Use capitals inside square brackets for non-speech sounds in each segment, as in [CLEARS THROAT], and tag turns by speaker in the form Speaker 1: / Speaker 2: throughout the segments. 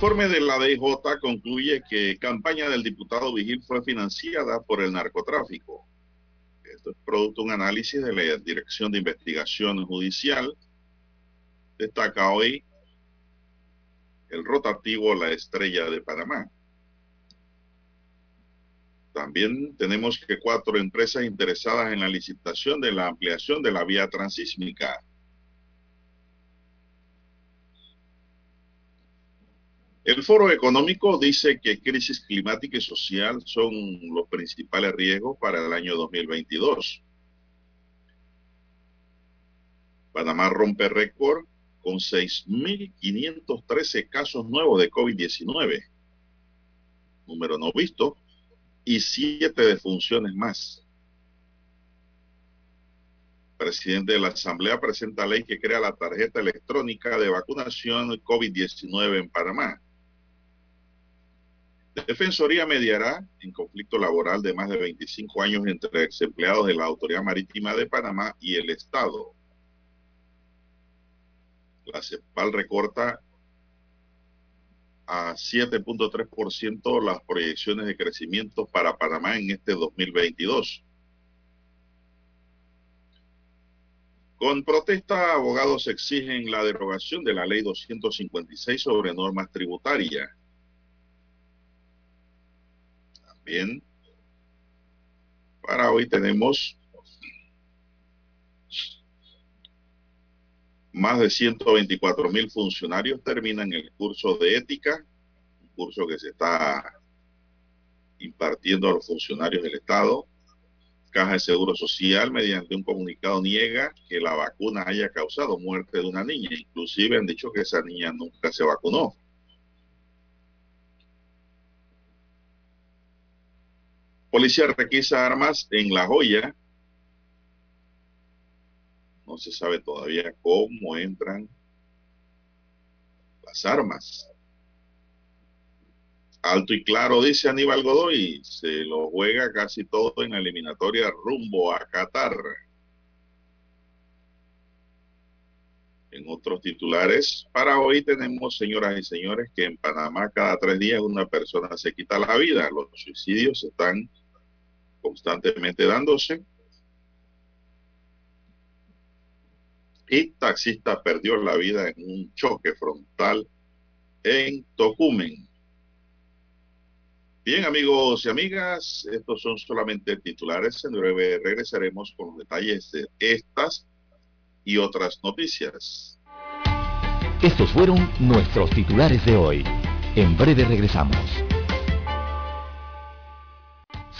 Speaker 1: Informe de la DJ concluye que campaña del diputado Vigil fue financiada por el narcotráfico. Esto es producto de un análisis de la Dirección de Investigación Judicial. Destaca hoy el rotativo La Estrella de Panamá. También tenemos que cuatro empresas interesadas en la licitación de la ampliación de la vía transísmica. El Foro Económico dice que crisis climática y social son los principales riesgos para el año 2022. Panamá rompe récord con 6.513 casos nuevos de COVID-19, número no visto, y siete defunciones más. El presidente de la Asamblea presenta ley que crea la tarjeta electrónica de vacunación COVID-19 en Panamá. Defensoría mediará en conflicto laboral de más de 25 años entre ex empleados de la Autoridad Marítima de Panamá y el Estado. La CEPAL recorta a 7.3% las proyecciones de crecimiento para Panamá en este 2022. Con protesta, abogados exigen la derogación de la ley 256 sobre normas tributarias. Para hoy tenemos más de 124 mil funcionarios terminan el curso de ética, un curso que se está impartiendo a los funcionarios del Estado. Caja de Seguro Social, mediante un comunicado, niega que la vacuna haya causado muerte de una niña. Inclusive han dicho que esa niña nunca se vacunó. Policía requisa armas en La Joya. No se sabe todavía cómo entran las armas. Alto y claro, dice Aníbal Godoy, se lo juega casi todo en la eliminatoria rumbo a Qatar. En otros titulares, para hoy tenemos, señoras y señores, que en Panamá cada tres días una persona se quita la vida. Los suicidios están constantemente dándose. Y taxista perdió la vida en un choque frontal en Tocumen. Bien, amigos y amigas, estos son solamente titulares. En breve regresaremos con los detalles de estas y otras noticias.
Speaker 2: Estos fueron nuestros titulares de hoy. En breve regresamos.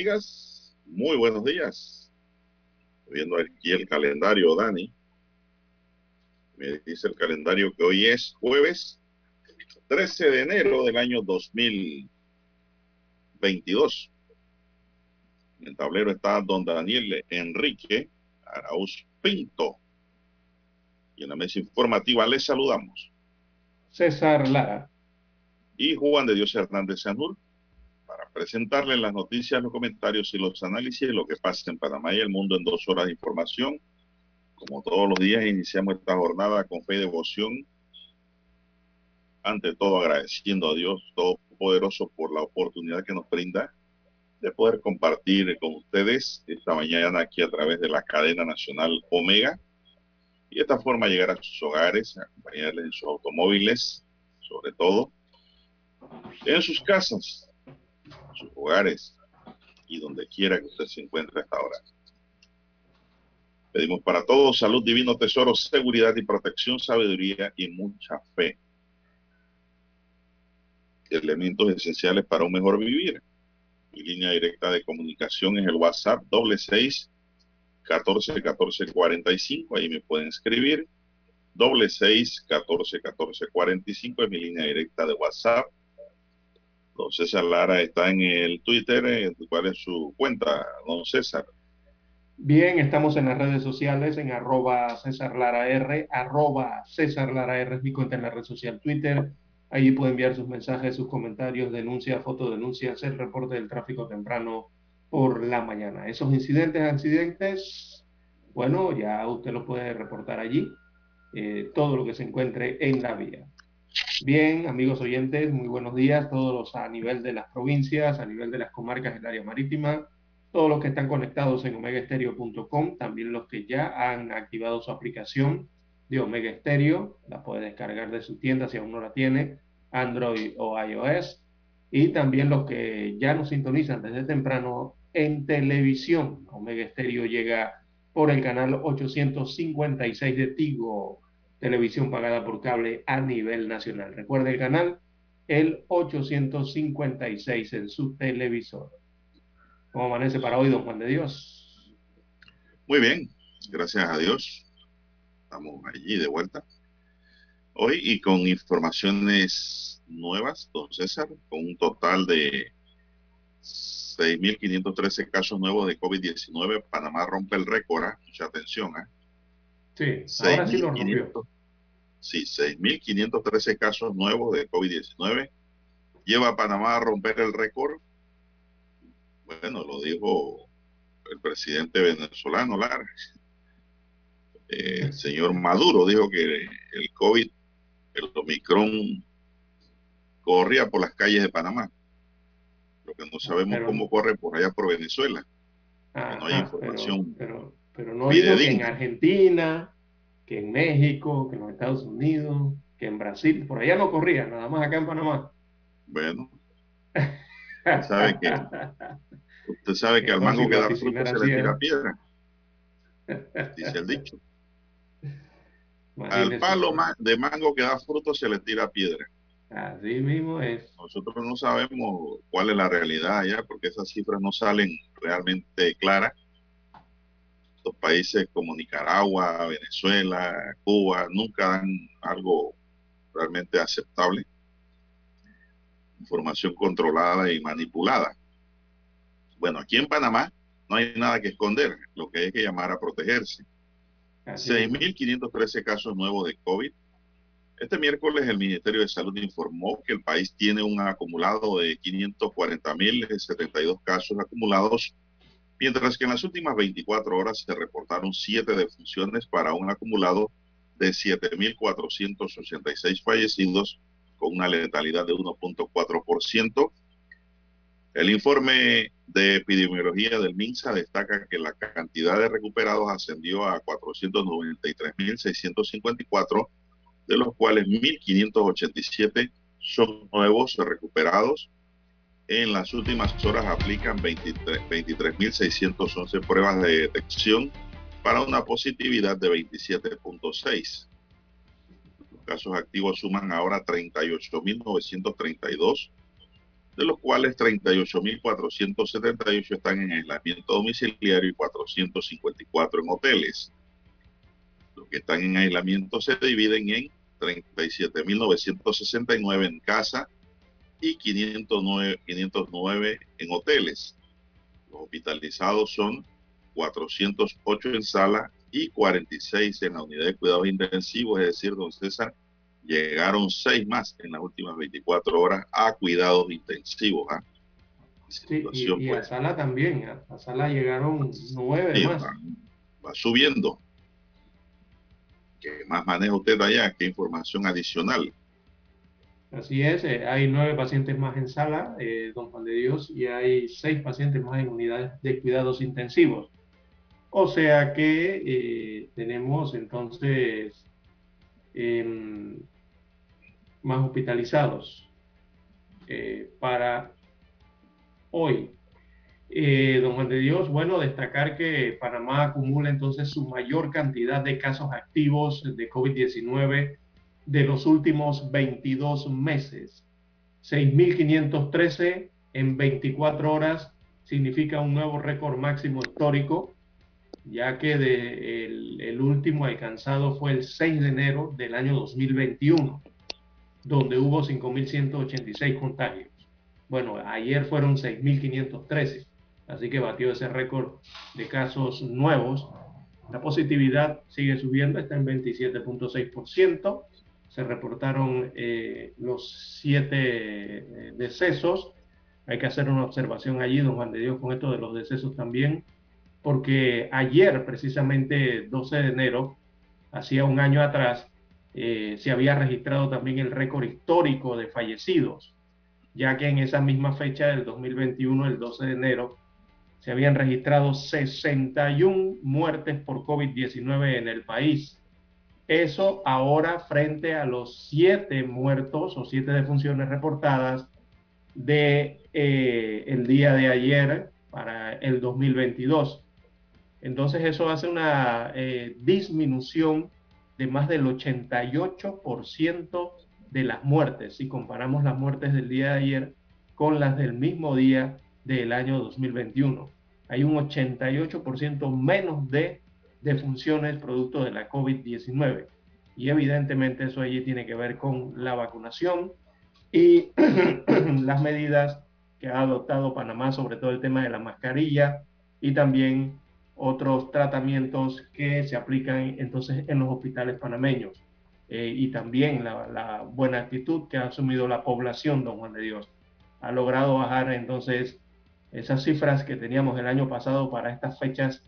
Speaker 1: Amigas, muy buenos días. viendo aquí el calendario, Dani. Me dice el calendario que hoy es jueves 13 de enero del año 2022. En el tablero está don Daniel Enrique Arauz Pinto. Y en la mesa informativa les saludamos.
Speaker 3: César Lara.
Speaker 1: Y Juan de Dios Hernández Sanur presentarle las noticias, los comentarios y los análisis de lo que pasa en Panamá y el mundo en dos horas de información. Como todos los días, iniciamos esta jornada con fe y devoción. Ante todo, agradeciendo a Dios Todopoderoso por la oportunidad que nos brinda de poder compartir con ustedes esta mañana aquí a través de la cadena nacional Omega y de esta forma llegar a sus hogares, acompañarles en sus automóviles, sobre todo, en sus casas, sus hogares y donde quiera que usted se encuentre hasta ahora. Pedimos para todos salud, divino tesoro, seguridad y protección, sabiduría y mucha fe. Elementos esenciales para un mejor vivir. Mi línea directa de comunicación es el WhatsApp doble seis catorce catorce cuarenta y cinco. Ahí me pueden escribir. Doble seis catorce catorce cuarenta y cinco es mi línea directa de WhatsApp Don César Lara está en el Twitter. ¿Cuál es su cuenta, don César?
Speaker 3: Bien, estamos en las redes sociales, en arroba César Lara R, arroba César Lara R es mi cuenta en la red social Twitter. Allí puede enviar sus mensajes, sus comentarios, denuncias, fotodenuncias, el reporte del tráfico temprano por la mañana. Esos incidentes, accidentes, bueno, ya usted lo puede reportar allí, eh, todo lo que se encuentre en la vía. Bien, amigos oyentes, muy buenos días, todos a nivel de las provincias, a nivel de las comarcas del área marítima, todos los que están conectados en omegaestereo.com, también los que ya han activado su aplicación de Omega Stereo, la puede descargar de su tienda si aún no la tiene, Android o iOS, y también los que ya nos sintonizan desde temprano en televisión. Omega Stereo llega por el canal 856 de Tigo televisión pagada por cable a nivel nacional. Recuerde el canal, el 856 en su televisor. ¿Cómo amanece para hoy, don Juan de Dios?
Speaker 1: Muy bien, gracias a Dios. Estamos allí de vuelta. Hoy y con informaciones nuevas, don César, con un total de 6.513 casos nuevos de COVID-19. Panamá rompe el récord, ¿eh? mucha atención. ¿eh?
Speaker 3: Sí, ahora sí lo rompió.
Speaker 1: Sí, 6.513 casos nuevos de COVID-19. Lleva a Panamá a romper el récord. Bueno, lo dijo el presidente venezolano, Lara. Eh, el señor Maduro dijo que el COVID, el Omicron, corría por las calles de Panamá. Lo que no sabemos cómo corre por allá por Venezuela. no hay información.
Speaker 3: Pero, pero no digo que en Argentina, que en México, que en los Estados Unidos, que en Brasil, por allá no corría, nada más acá en Panamá.
Speaker 1: Bueno, [LAUGHS] usted sabe que, usted sabe que al mango que da fruto se le tira piedra. [LAUGHS] Dice el dicho. Al palo de mango que da fruto se le tira piedra.
Speaker 3: Así mismo es.
Speaker 1: Nosotros no sabemos cuál es la realidad allá, porque esas cifras no salen realmente claras los países como Nicaragua, Venezuela, Cuba, nunca dan algo realmente aceptable. Información controlada y manipulada. Bueno, aquí en Panamá no hay nada que esconder, lo que hay que llamar a protegerse. 6.513 casos nuevos de COVID. Este miércoles el Ministerio de Salud informó que el país tiene un acumulado de 540.072 casos acumulados mientras que en las últimas 24 horas se reportaron siete defunciones para un acumulado de 7.486 fallecidos con una letalidad de 1.4%. El informe de epidemiología del MINSA destaca que la cantidad de recuperados ascendió a 493.654, de los cuales 1.587 son nuevos recuperados en las últimas horas aplican 23.611 pruebas de detección para una positividad de 27.6. Los casos activos suman ahora 38.932, de los cuales 38.478 están en aislamiento domiciliario y 454 en hoteles. Los que están en aislamiento se dividen en 37.969 en casa y 509, 509 en hoteles. Los hospitalizados son 408 en sala y 46 en la unidad de cuidados intensivos, es decir, don César, llegaron seis más en las últimas 24 horas a cuidados intensivos. ¿ah?
Speaker 3: Sí, y, a pues, sala también, a, sala llegaron nueve más.
Speaker 1: Va, subiendo. ¿Qué más maneja usted allá? ¿Qué información adicional?
Speaker 3: Así es, eh, hay nueve pacientes más en sala, eh, don Juan de Dios, y hay seis pacientes más en unidades de cuidados intensivos. O sea que eh, tenemos entonces em, más hospitalizados eh, para hoy. Don Juan de Dios, bueno, destacar que Panamá acumula entonces su mayor cantidad de casos activos de COVID-19 de los últimos 22 meses. 6.513 en 24 horas significa un nuevo récord máximo histórico ya que de el, último alcanzado fue el 6 de enero del año 2021, donde hubo 5.186 contagios. Bueno, ayer fueron 6.513, así que batió ese récord de casos nuevos. La positividad sigue subiendo, está en 27.6%. Se reportaron eh, los siete eh, decesos. Hay que hacer una observación allí, don Juan de Dios, con esto de los decesos también porque ayer, precisamente 12 de enero, hacía un año atrás, eh, se había registrado también el récord histórico de fallecidos, ya que en esa misma fecha del 2021, el 12 de enero, se habían registrado 61 muertes por COVID-19 en el país. Eso ahora frente a los siete muertos o siete defunciones reportadas de eh, el día de ayer para el 2022. Entonces eso hace una eh, disminución de más del 88% de las muertes, si comparamos las muertes del día de ayer con las del mismo día del año 2021. Hay un 88% menos de defunciones producto de la COVID-19. Y evidentemente eso allí tiene que ver con la vacunación y [CLEARS THROAT] las medidas que ha adoptado Panamá, sobre todo el tema de la mascarilla y también otros tratamientos que se aplican entonces en los hospitales panameños eh, y también la, buena actitud que ha asumido la población, don Juan de Dios. Ha logrado bajar entonces esas cifras que teníamos el año pasado para estas fechas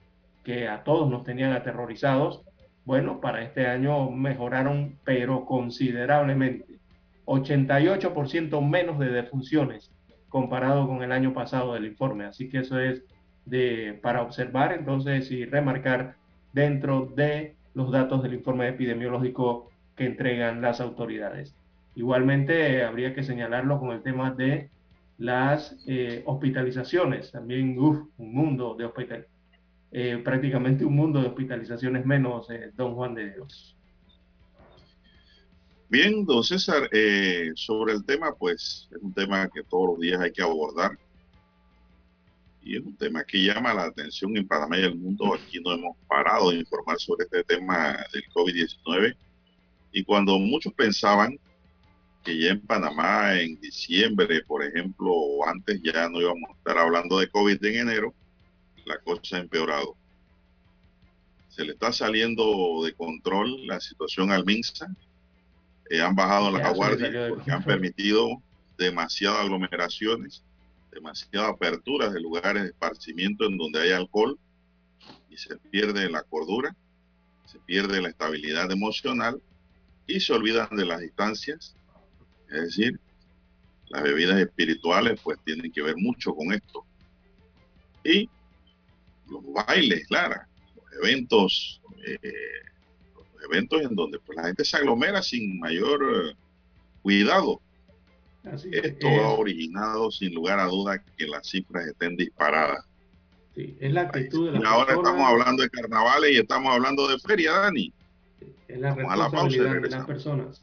Speaker 3: que a todos nos tenían aterrorizados. Bueno, para este año mejoraron, pero considerablemente. 88% menos de defunciones comparado con el año pasado del informe. Así que eso es de, para observar entonces y remarcar dentro de los datos del informe epidemiológico que entregan las autoridades. Igualmente habría que señalarlo con el tema de las eh, hospitalizaciones. También, un mundo de hospital, eh, prácticamente un mundo de hospitalizaciones menos, eh, don Juan de Dios.
Speaker 1: Bien, don César, sobre el tema, pues es un tema que todos los días hay que abordar y es un tema que llama la atención en Panamá y el mundo. Aquí no hemos parado de informar sobre este tema del COVID-19. Y cuando muchos pensaban que ya en Panamá en diciembre, por ejemplo, o antes ya no íbamos a estar hablando de COVID en enero, la cosa ha empeorado. Se le está saliendo de control la situación al MINSA. Eh, han bajado las guardias porque han permitido demasiadas aglomeraciones demasiada apertura de lugares de esparcimiento en donde hay alcohol y se pierde la cordura, se pierde la estabilidad emocional y se olvidan de las distancias. Es decir, las bebidas espirituales pues tienen que ver mucho con esto. Y los bailes, claro, los eventos, eh, los eventos en donde pues, la gente se aglomera sin mayor eh, cuidado esto ha originado sin lugar a dudas que las cifras estén disparadas.
Speaker 3: Sí, es la actitud de
Speaker 1: la Y ahora estamos hablando de carnavales y estamos hablando de feria, Dani.
Speaker 3: Es la responsabilidad de las personas.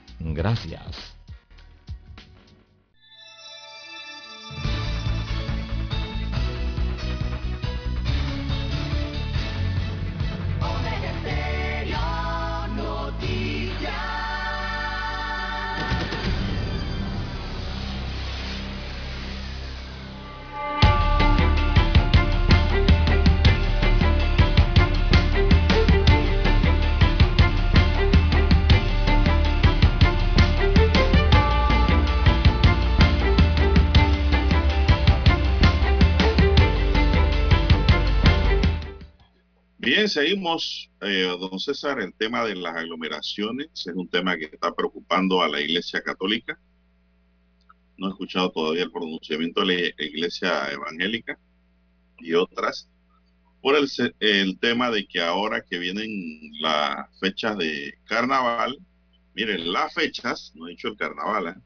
Speaker 4: Gracias.
Speaker 1: Bien, seguimos, eh, don César, el tema de las aglomeraciones es un tema que está preocupando a la Iglesia Católica. No he escuchado todavía el pronunciamiento de la Iglesia Evangélica y otras por el, el tema de que ahora que vienen las fechas de carnaval, miren, las fechas, no he dicho el carnaval, ¿eh?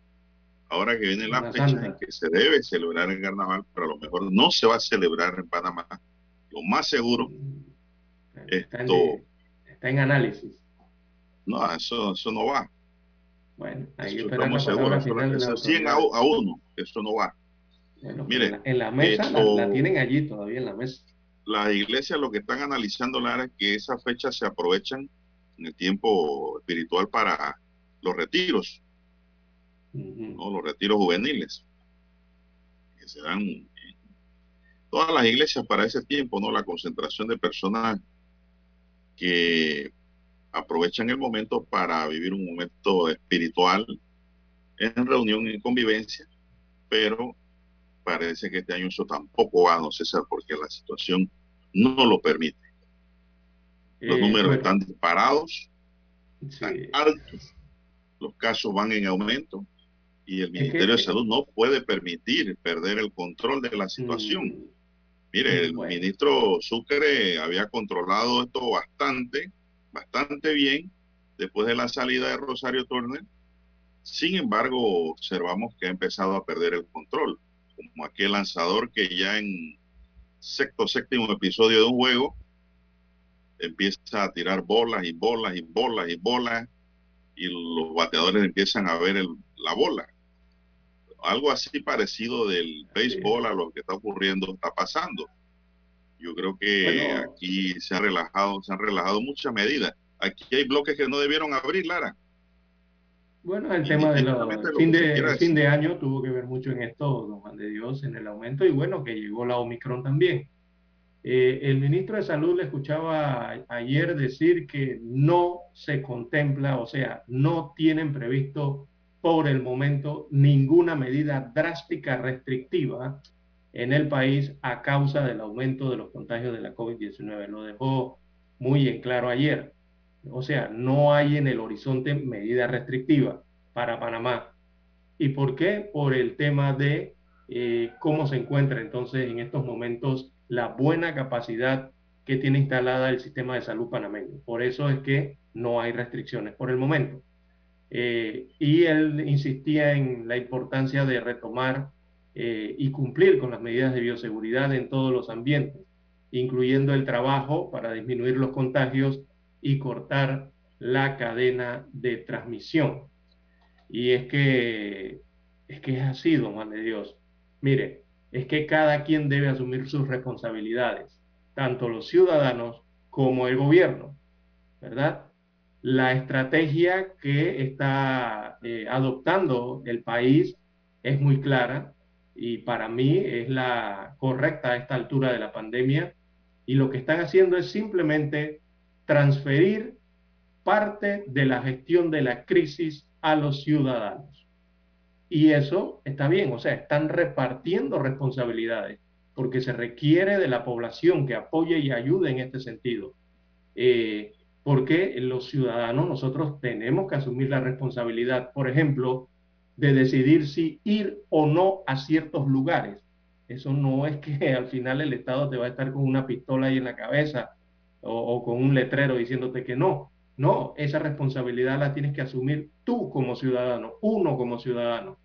Speaker 1: ahora que vienen las fechas en que se debe celebrar el carnaval, pero a lo mejor no se va a celebrar en Panamá, lo más seguro
Speaker 3: Está, en, está en análisis.
Speaker 1: No, eso, eso no va.
Speaker 3: Bueno, ahí
Speaker 1: eso estamos seguros. Eso 100 a, a, uno, eso no va.
Speaker 3: Bueno, Mire, en la, en la mesa esto, la, la, tienen allí todavía en la mesa.
Speaker 1: Las iglesias lo que están analizando, Lara, es que esas fechas se aprovechan en el tiempo espiritual para los retiros, uh -huh. ¿no? los retiros juveniles, que se dan en todas las iglesias para ese tiempo, ¿no? La concentración de personas que aprovechan el momento para vivir un momento espiritual en reunión, en convivencia, pero parece que este año eso tampoco va, no César, porque la situación no lo permite. Los eh, números bueno. están disparados, sí. están altos, los casos van en aumento y el Ministerio es que, de Salud no puede permitir perder el control de la situación. Mire, el bueno. ministro Sucre había controlado esto bastante, bastante bien después de la salida de Rosario Turner. Sin embargo, observamos que ha empezado a perder el control, como aquel lanzador que ya en sexto, séptimo episodio de un juego empieza a tirar bolas y bolas y bolas y bolas y los bateadores empiezan a ver el, la bola algo así parecido del béisbol a lo que está ocurriendo está pasando. Yo creo que bueno, aquí se han relajado, se han relajado muchas medidas. Aquí hay bloques que no debieron abrir, Lara.
Speaker 3: Bueno, el tema del fin, de, fin de año tuvo que ver mucho en esto, don Juan de Dios, en el aumento y bueno, que llegó la Omicron también. Eh, el ministro de Salud le escuchaba ayer decir que no se contempla, o sea, no tienen previsto por el momento ninguna medida drástica restrictiva en el país a causa del aumento de los contagios de la COVID-19. Lo dejó muy en claro ayer. O sea, no hay en el horizonte medida restrictiva para Panamá. ¿Y por qué? Por el tema de eh, cómo se encuentra entonces en estos momentos la buena capacidad que tiene instalada el sistema de salud panameño. Por eso es que no hay restricciones por el momento. Eh, y él insistía en la importancia de retomar eh, y cumplir con las medidas de bioseguridad en todos los ambientes, incluyendo el trabajo para disminuir los contagios y cortar la cadena de transmisión. Y es que es que es así, don Juan de Dios. Mire, es que cada quien debe asumir sus responsabilidades, tanto los ciudadanos como el gobierno, ¿verdad? La estrategia que está eh, adoptando el país es muy clara y para mí es la correcta a esta altura de la pandemia y lo que están haciendo es simplemente transferir parte de la gestión de la crisis a los ciudadanos. Y eso está bien, o sea, están repartiendo responsabilidades, porque se requiere de la población que apoye y ayude en este sentido. Eh, porque los ciudadanos, nosotros tenemos que asumir la responsabilidad, por ejemplo, de decidir si ir o no a ciertos lugares. Eso no es que [LAUGHS] al final el Estado te va a estar con una pistola ahí en la cabeza o, con un letrero diciéndote que no. No, esa responsabilidad la tienes que asumir tú como ciudadano, uno como ciudadano,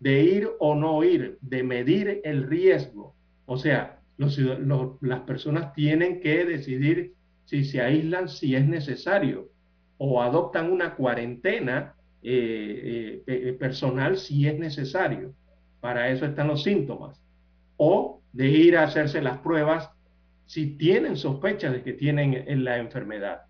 Speaker 3: de ir o no ir, de medir el riesgo. O sea, las personas tienen que decidir si se aíslan, si es necesario, o adoptan una cuarentena eh, eh, eh, personal si es necesario. Para eso están los síntomas. O de ir a hacerse las pruebas si tienen sospecha de que tienen la enfermedad.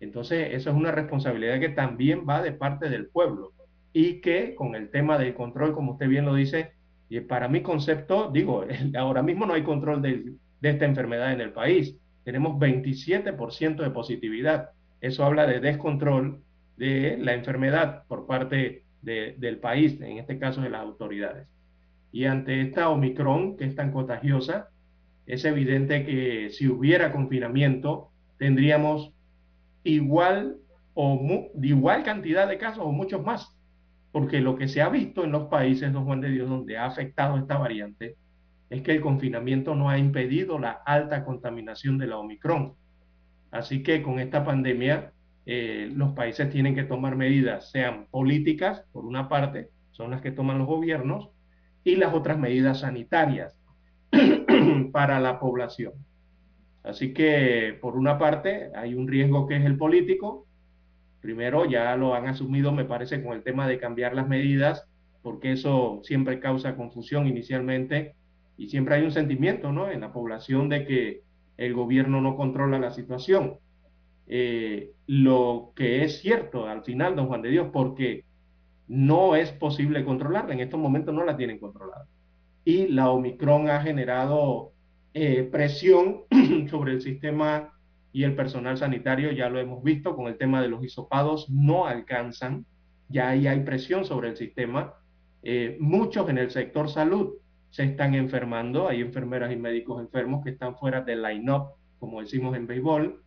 Speaker 3: Entonces, eso es una responsabilidad que también va de parte del pueblo y que con el tema del control, como usted bien lo dice, y para mi concepto, digo, [LAUGHS] ahora mismo no hay control de, esta enfermedad en el país. Tenemos 27% de positividad. Eso habla de descontrol de la enfermedad por parte del país, en este caso de las autoridades. Y ante esta Omicron, que es tan contagiosa, es evidente que si hubiera confinamiento, tendríamos igual o igual cantidad de casos o muchos más. Porque lo que se ha visto en los países, don Juan de Dios, donde ha afectado esta variante, es que el confinamiento no ha impedido la alta contaminación de la Omicron. Así que con esta pandemia, eh, los países tienen que tomar medidas, sean políticas, por una parte, son las que toman los gobiernos, y las otras medidas sanitarias [CLEARS THROAT] para la población. Así que, por una parte, hay un riesgo que es el político. Primero, ya lo han asumido, me parece, con el tema de cambiar las medidas, porque eso siempre causa confusión inicialmente y siempre hay un sentimiento ¿no? en la población de que el gobierno no controla la situación. Eh, lo que es cierto al final, don Juan de Dios, porque no es posible controlarla, en estos momentos no la tienen controlada. Y la Omicron ha generado eh, presión [CLEARS THROAT] sobre el sistema y el personal sanitario, ya lo hemos visto con el tema de los hisopados, no alcanzan, ya ahí hay presión sobre el sistema. Eh, muchos en el sector salud se están enfermando, hay enfermeras y médicos enfermos que están fuera del line-up, como decimos en béisbol,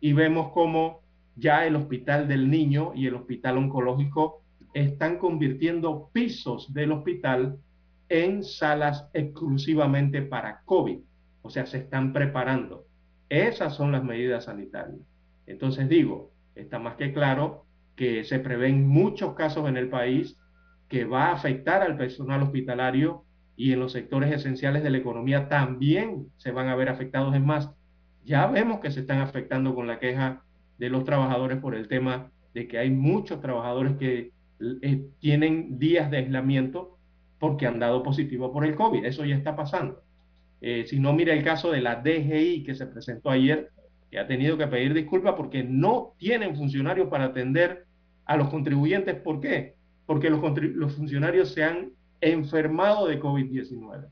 Speaker 3: y vemos como ya el hospital del niño y el hospital oncológico están convirtiendo pisos del hospital en salas exclusivamente para COVID. O sea, se están preparando. Esas son las medidas sanitarias. Entonces digo, está más que claro que se prevén muchos casos en el país que va a afectar al personal hospitalario y en los sectores esenciales de la economía también se van a ver afectados. Es más, ya vemos que se están afectando con la queja de los trabajadores por el tema de que hay muchos trabajadores que eh, tienen días de aislamiento porque han dado positivo por el COVID. Eso ya está pasando. Eh, si no, mira el caso de la DGI que se presentó ayer, que ha tenido que pedir disculpas porque no tienen funcionarios para atender a los contribuyentes. ¿Por qué? Porque los, los funcionarios se han enfermado de COVID-19.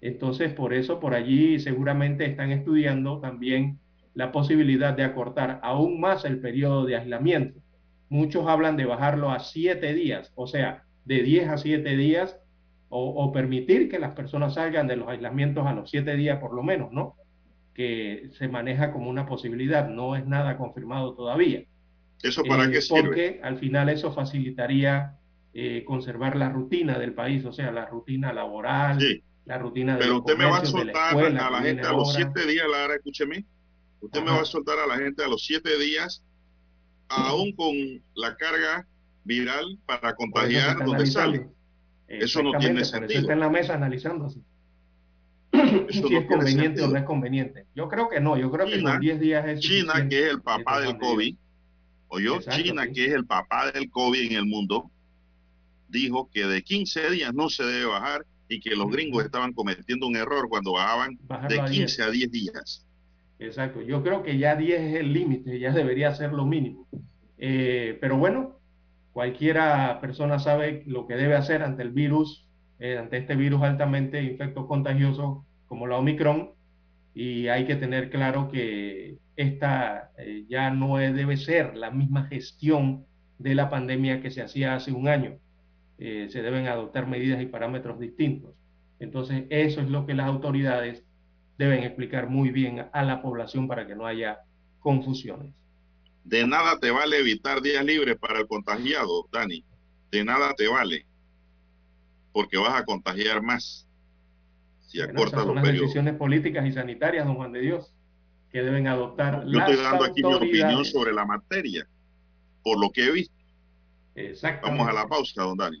Speaker 3: Entonces, por eso, por allí seguramente están estudiando también la posibilidad de acortar aún más el periodo de aislamiento. Muchos hablan de bajarlo a siete días, o sea, de 10 a siete días, o, o, permitir que las personas salgan de los aislamientos a los siete días por lo menos, ¿no? Que se maneja como una posibilidad, no es nada confirmado todavía.
Speaker 1: ¿Eso para
Speaker 3: Eh,
Speaker 1: qué sirve?
Speaker 3: Porque al final eso facilitaría eh, conservar la rutina del país, o sea, la rutina laboral,
Speaker 1: Sí,
Speaker 3: la rutina de
Speaker 1: pero usted me va a soltar
Speaker 3: escuela
Speaker 1: a
Speaker 3: que
Speaker 1: la gente a los siete días, Lara, escúcheme. Usted me va a soltar a la gente a los siete días, aún con la carga viral para contagiar donde sale. Eso no tiene
Speaker 3: por eso
Speaker 1: sentido.
Speaker 3: está en la mesa analizándose.
Speaker 1: Eso
Speaker 3: si
Speaker 1: no
Speaker 3: es conveniente
Speaker 1: sentido.
Speaker 3: o no es conveniente. Yo creo que no, yo creo que
Speaker 1: China-
Speaker 3: con 10 días es
Speaker 1: China, que es el papá del COVID, oyó,
Speaker 3: Exacto,
Speaker 1: China,
Speaker 3: sí.
Speaker 1: que es el papá del COVID en el mundo, dijo que de 15 días no se debe bajar y que los gringos estaban cometiendo un error cuando bajaban
Speaker 3: Bajarlo
Speaker 1: de
Speaker 3: a
Speaker 1: 15 a 10 días.
Speaker 3: Exacto, yo creo que ya 10 es el límite, ya debería ser lo mínimo. Eh, pero bueno, cualquiera persona sabe lo que debe hacer ante el virus, eh, ante este virus altamente infecto contagioso como la Omicron, y hay que tener claro que esta eh, ya no debe ser la misma gestión de la pandemia que se hacía hace un año. Eh, se deben adoptar medidas y parámetros distintos. Entonces, eso es lo que las autoridades deben explicar muy bien a la población para que no haya confusiones.
Speaker 1: De nada te vale evitar días libres para el contagiado, Dani. De nada te vale. Porque vas a contagiar más. Si
Speaker 3: Bueno,
Speaker 1: acortas
Speaker 3: esas son
Speaker 1: los
Speaker 3: las
Speaker 1: periodos.
Speaker 3: decisiones políticas y sanitarias, don Juan de Dios, que deben adoptar
Speaker 1: Yo
Speaker 3: las
Speaker 1: estoy dando aquí mi opinión sobre la materia. Por lo que he visto.
Speaker 3: Exactamente.
Speaker 1: Vamos a la pausa, don Dani.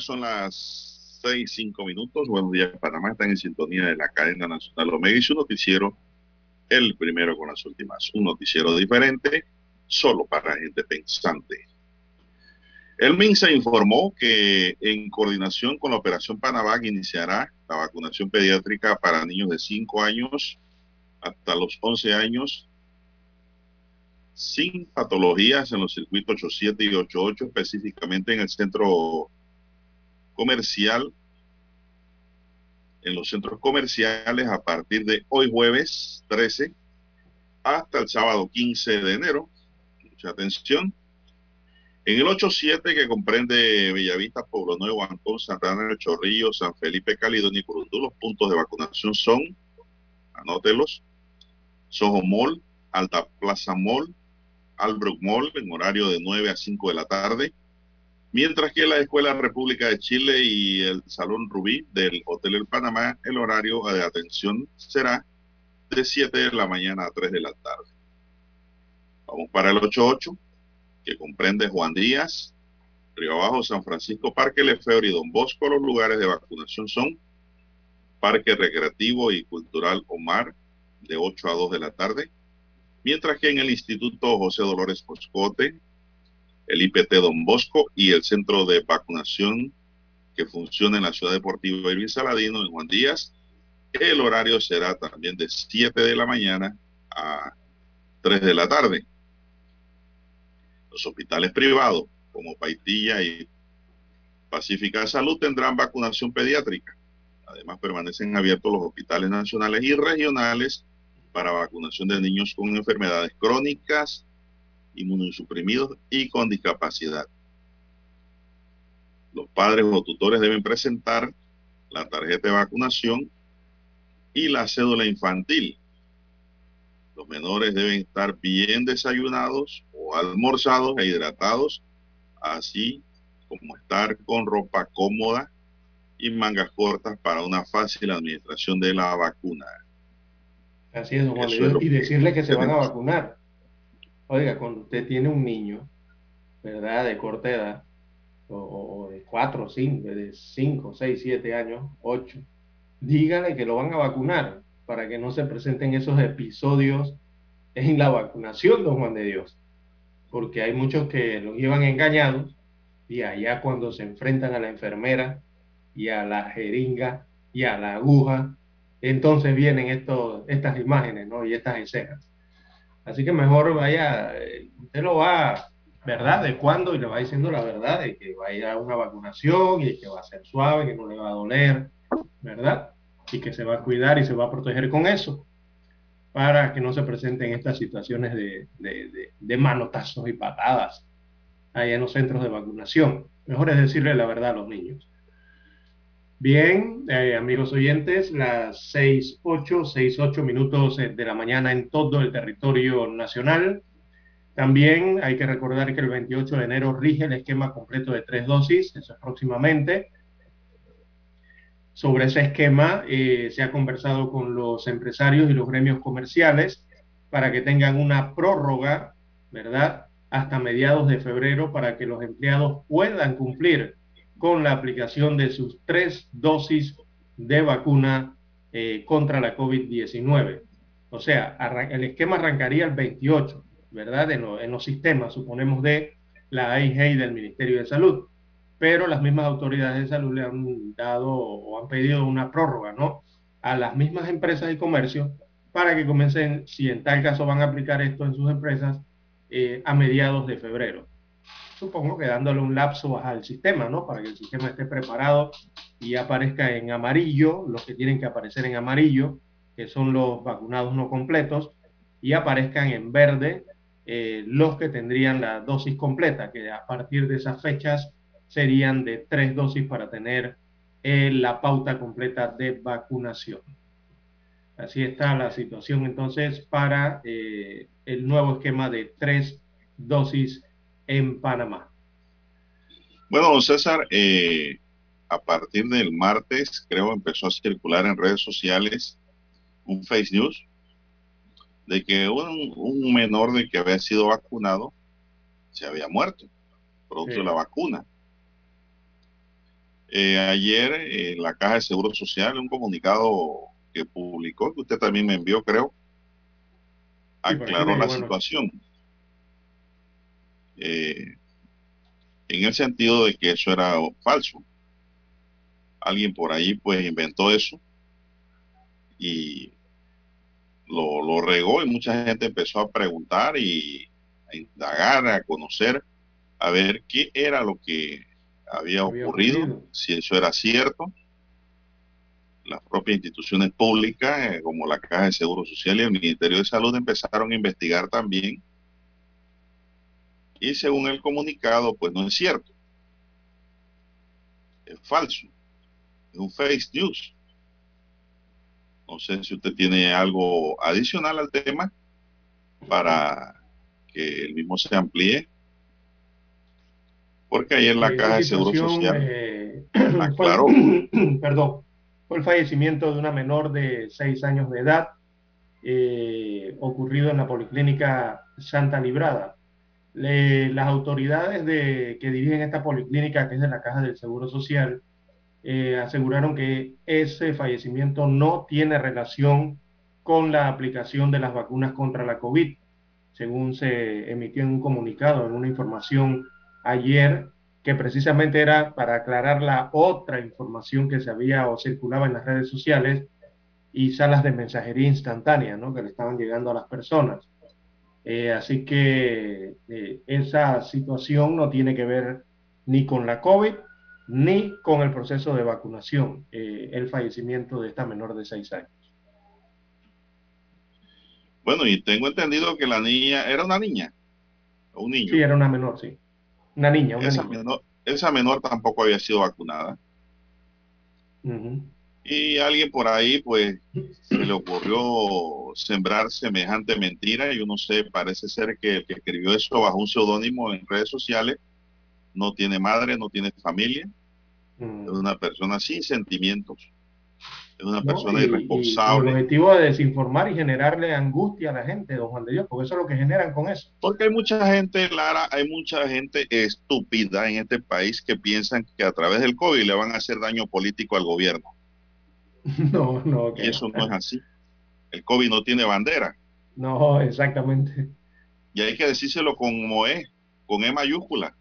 Speaker 1: Son las seis, cinco minutos. Buenos días, Panamá. Están en sintonía de la cadena nacional Omega y su noticiero, el primero con las últimas. Un noticiero diferente, solo para gente pensante. El MINSA informó que en coordinación con la Operación Panavac iniciará la vacunación pediátrica para niños de 5 años hasta los 11 años sin patologías en los circuitos 87 y 88, específicamente en el centro comercial, en los centros comerciales a partir de hoy jueves 13 hasta el sábado 15 de enero. Mucha atención. En el 87 que comprende Bellavista, Pueblo Nuevo, Ancón, Santana, El Chorrillo, San Felipe, Caledonia y Curundú, los puntos de vacunación son, anótelos, Soho Mall, Alta Plaza Mall, Albrook Mall en horario de 9 a 5 de la tarde, mientras que la Escuela República de Chile y el Salón Rubí del Hotel El Panamá, el horario de atención será de 7 de la mañana a 3 de la tarde. Vamos para el 88, que comprende Juan Díaz, Río Abajo, San Francisco, Parque Lefebvre y Don Bosco. Los lugares de vacunación son Parque Recreativo y Cultural Omar, de 8 a 2 de la tarde, mientras que en el Instituto José Dolores Moscote, el IPT Don Bosco y el Centro de Vacunación que funciona en la Ciudad Deportiva Irving Saladino, en Juan Díaz, el horario será también de 7 de la mañana a 3 de la tarde. Los hospitales privados, como Paitilla y Pacífica de Salud, tendrán vacunación pediátrica. Además, permanecen abiertos los hospitales nacionales y regionales para vacunación de niños con enfermedades crónicas, inmunosuprimidos y con discapacidad. Los padres o tutores deben presentar la tarjeta de vacunación y la cédula infantil. Los menores deben estar bien desayunados o almorzados e hidratados, así como estar con ropa cómoda y mangas cortas para una fácil administración de la vacuna.
Speaker 3: Así es, don Juan. Y decirle que se van a vacunar. Oiga, cuando usted tiene un niño, ¿verdad? De corta edad, o, de 4, 5, de 5, 6, 7 años, 8, dígale que lo van a vacunar para que no se presenten esos episodios en la vacunación, don Juan de Dios. Porque hay muchos que los llevan engañados y allá cuando se enfrentan a la enfermera y a la jeringa y a la aguja, entonces vienen estas imágenes ¿no? y estas escenas. Así que mejor vaya, eh, usted lo va, ¿verdad? De cuándo y le va diciendo la verdad de que va a ir a una vacunación y que va a ser suave, que no le va a doler, ¿verdad? Y que se va a cuidar y se va a proteger con eso para que no se presenten estas situaciones de, de, de, de manotazos y patadas ahí en los centros de vacunación. Mejor es decirle la verdad a los niños. Bien, eh, amigos oyentes, las 6, 8, 6, 8 minutos eh, de la mañana en todo el territorio nacional. También hay que recordar que el 28 de enero rige el esquema completo de tres dosis, eso es próximamente. Sobre ese esquema eh, se ha conversado con los empresarios y los gremios comerciales para que tengan una prórroga, ¿verdad? Hasta mediados de febrero para que los empleados puedan cumplir con la aplicación de sus tres dosis de vacuna eh, contra la COVID-19. O sea, el esquema arrancaría el 28, ¿verdad? En, lo, en, los sistemas, suponemos, de la AIG y del Ministerio de Salud. Pero las mismas autoridades de salud le han dado o han pedido una prórroga, ¿no? A las mismas empresas y comercios para que comiencen, si en tal caso van a aplicar esto en sus empresas, eh, a mediados de febrero supongo que dándole un lapso al sistema, ¿no? Para que el sistema esté preparado y aparezca en amarillo, los que tienen que aparecer en amarillo, que son los vacunados no completos, y aparezcan en verde eh, los que tendrían la dosis completa, que a partir de esas fechas serían de tres dosis para tener eh, la pauta completa de vacunación. Así está la situación entonces para eh, el nuevo esquema de tres dosis en Panamá.
Speaker 1: Bueno, César, eh, a partir del martes, creo, empezó a circular en redes sociales un face news de que un, un menor de que había sido vacunado se había muerto, producto sí. de la vacuna. Eh, ayer eh, la Caja de Seguro Social, un comunicado que publicó, que usted también me envió, creo, aclaró la situación. Eh, en el sentido de que eso era falso. Alguien por ahí pues inventó eso y lo, lo regó y mucha gente empezó a preguntar y a indagar, a conocer, a ver qué era lo que había, ocurrido, si eso era cierto. Las propias instituciones públicas, eh, como la Caja de Seguro Social y el Ministerio de Salud, empezaron a investigar también. Y según el comunicado, pues no es cierto. Es falso. Es un fake news. No sé si usted tiene algo adicional al tema para que el mismo se amplíe porque ayer la Caja de Seguro Social
Speaker 3: eh, [CLEARS THROAT] [CLEARS THROAT] perdón, fue el fallecimiento de una menor de seis años de edad eh, ocurrido en la Policlínica Santa Librada. Las autoridades de, que dirigen esta policlínica, que es de la Caja del Seguro Social, eh, aseguraron que ese fallecimiento no tiene relación con la aplicación de las vacunas contra la COVID, según se emitió en un comunicado, en una información ayer, que precisamente era para aclarar la otra información que se había o circulaba en las redes sociales y salas de mensajería instantánea, ¿no? Que le estaban llegando a las personas. Eh, así que eh, esa situación no tiene que ver ni con la COVID ni con el proceso de vacunación, eh, el fallecimiento de esta menor de seis años.
Speaker 1: Bueno, y tengo entendido que la niña era una niña, o un niño.
Speaker 3: Sí, era una menor, sí. Una niña, una
Speaker 1: esa,
Speaker 3: niña.
Speaker 1: Menor, esa menor tampoco había sido vacunada.
Speaker 3: Ujú.
Speaker 1: Y alguien por ahí, pues, se le ocurrió sembrar semejante mentira y uno sé, parece ser que el que escribió eso bajo un seudónimo en redes sociales no tiene madre, no tiene familia,
Speaker 3: Mm.
Speaker 1: es una persona sin sentimientos, es una
Speaker 3: No,
Speaker 1: persona
Speaker 3: y- y- y
Speaker 1: irresponsable.
Speaker 3: el objetivo de desinformar y generarle angustia a la gente, don Juan de Dios, porque eso es lo que generan con eso.
Speaker 1: Porque hay mucha gente, Lara, hay mucha gente estúpida en este país que piensan que a través del COVID le van a hacer daño político al gobierno. [LAUGHS]
Speaker 3: No, no,
Speaker 1: eso no es así. El COVID no tiene bandera.
Speaker 3: no, exactamente.
Speaker 1: Y hay que decírselo como es, con E mayúscula.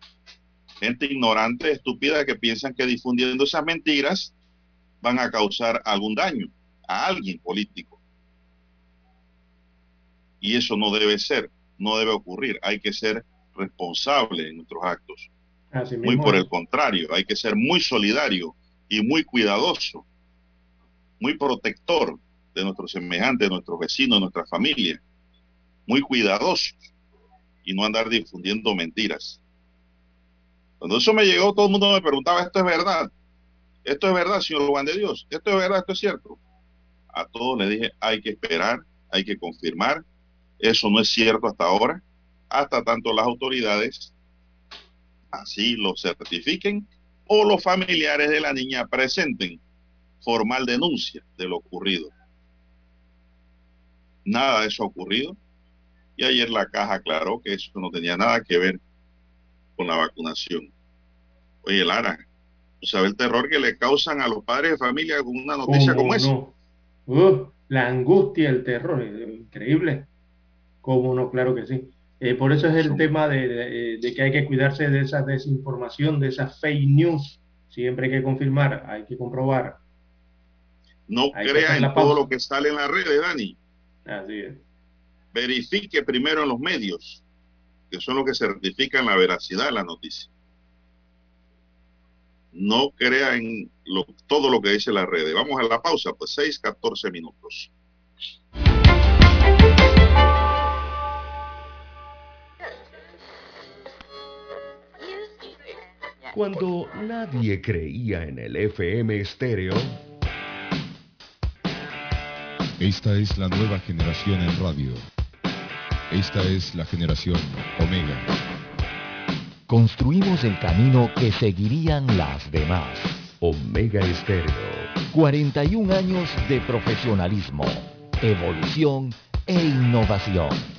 Speaker 1: Gente ignorante, estúpida, que piensan que difundiendo esas mentiras van a causar algún daño a alguien político. Y eso no debe ser, no debe ocurrir. Hay que ser responsable en nuestros actos.
Speaker 3: Así
Speaker 1: Muy
Speaker 3: mismo
Speaker 1: por el contrario, hay que ser muy solidario y muy cuidadoso, muy protector de nuestros semejantes, de nuestros vecinos, de nuestra familia, muy cuidadosos y no andar difundiendo mentiras. Cuando eso me llegó, todo el mundo me preguntaba, ¿esto es verdad? ¿Esto es verdad, señor Juan de Dios? ¿Esto es verdad? ¿Esto es cierto? A todos les dije, hay que esperar, hay que confirmar. Eso no es cierto hasta ahora, hasta tanto las autoridades así lo certifiquen o los familiares de la niña presenten formal denuncia de lo ocurrido. Nada de eso ha ocurrido y ayer la caja aclaró que eso no tenía nada que ver con la vacunación. Oye, Lara, ¿tú sabes el terror que le causan a los padres de familia con una noticia como esa?
Speaker 3: Uh, la angustia, el terror, eh, increíble. ¿Cómo no? Claro que sí. Eh, por eso es el tema de, de- de que hay que cuidarse de esa desinformación, de esa fake news. Siempre hay que confirmar, hay que comprobar.
Speaker 1: No crea en todo lo que sale en las redes, Dani.
Speaker 3: Así es.
Speaker 1: Verifique primero en los medios, que son los que certifican la veracidad de la noticia. No crea en lo- todo lo que dice la red. Vamos a la pausa, pues 6, 14 minutos.
Speaker 2: Cuando nadie creía en el FM estéreo,
Speaker 5: Esta es la nueva generación en radio. Esta es la generación Omega.
Speaker 4: Construimos el camino que seguirían las demás.
Speaker 2: Omega Estéreo.
Speaker 4: 41 años de profesionalismo, evolución e innovación.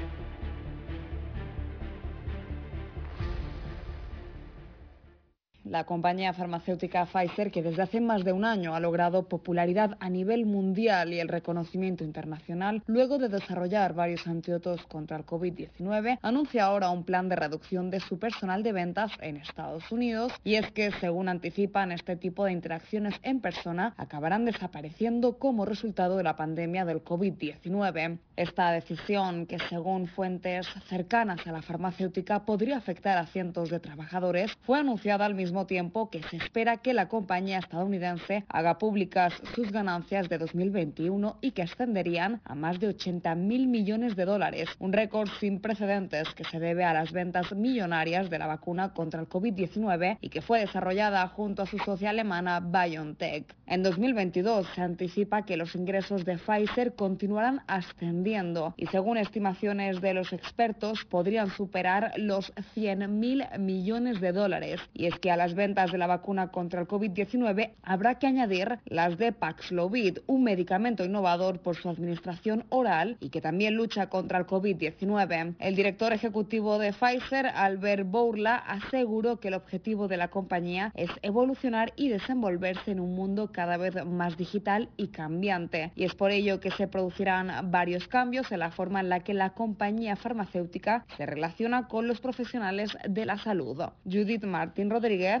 Speaker 6: La compañía farmacéutica Pfizer, que desde hace más de un año ha logrado popularidad a nivel mundial y el reconocimiento internacional, luego de desarrollar varios antídotos contra el COVID-19, anuncia ahora un plan de reducción de su personal de ventas en Estados Unidos. Y es que, según anticipan, este tipo de interacciones en persona acabarán desapareciendo como resultado de la pandemia del COVID-19. Esta decisión, que según fuentes cercanas a la farmacéutica podría afectar a cientos de trabajadores, fue anunciada al mismo tiempo que se espera que la compañía estadounidense haga públicas sus ganancias de 2021 y que ascenderían a más de 80 mil millones de dólares, un récord sin precedentes que se debe a las ventas millonarias de la vacuna contra el COVID-19 y que fue desarrollada junto a su socia alemana BioNTech. En 2022 se anticipa que los ingresos de Pfizer continuarán ascendiendo y según estimaciones de los expertos podrían superar los 100 mil millones de dólares. Y es que a las ventas de la vacuna contra el COVID-19 habrá que añadir las de Paxlovid, un medicamento innovador por su administración oral y que también lucha contra el COVID-19. El director ejecutivo de Pfizer, Albert Bourla, aseguró que el objetivo de la compañía es evolucionar y desenvolverse en un mundo cada vez más digital y cambiante. Y es por ello que se producirán varios cambios en la forma en la que la compañía farmacéutica se relaciona con los profesionales de la salud. Judith Martín Rodríguez,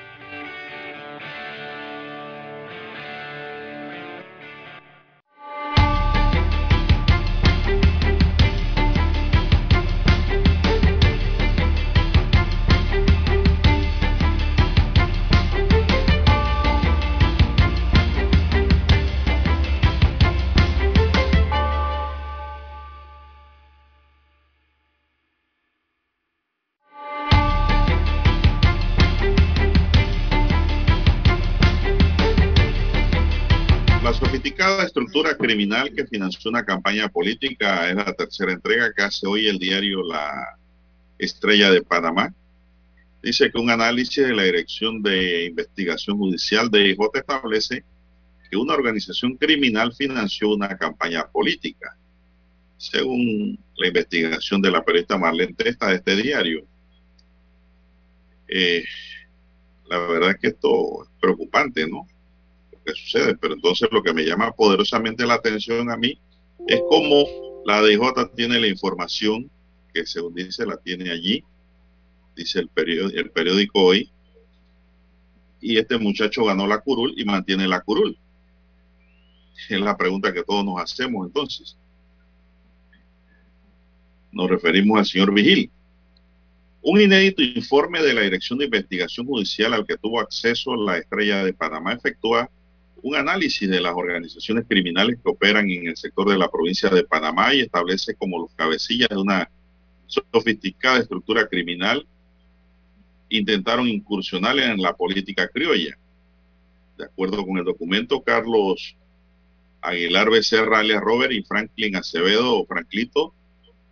Speaker 1: Criminal que financió una campaña política es la tercera entrega que hace hoy el diario La Estrella de Panamá. Dice que un análisis de la Dirección de Investigación Judicial de IJ establece que una organización criminal financió una campaña política. Según la investigación de la periodista Marlene Testa de este diario, eh, la verdad es que esto es preocupante, ¿no? Sucede, pero entonces lo que me llama poderosamente la atención a mí es cómo la DJ tiene la información que según dice la tiene allí, dice el periódico, el periódico hoy, y este muchacho ganó la curul y mantiene la curul. Es la pregunta que todos nos hacemos entonces. Nos referimos al señor Vigil. Un inédito informe de la Dirección de Investigación Judicial al que tuvo acceso la Estrella de Panamá efectúa un análisis de las organizaciones criminales que operan en el sector de la provincia de Panamá y establece como los cabecillas de una sofisticada estructura criminal intentaron incursionar en la política criolla. De acuerdo con el documento, Carlos Aguilar Becerra, alias Robert, y Franklin Acevedo o Franklito,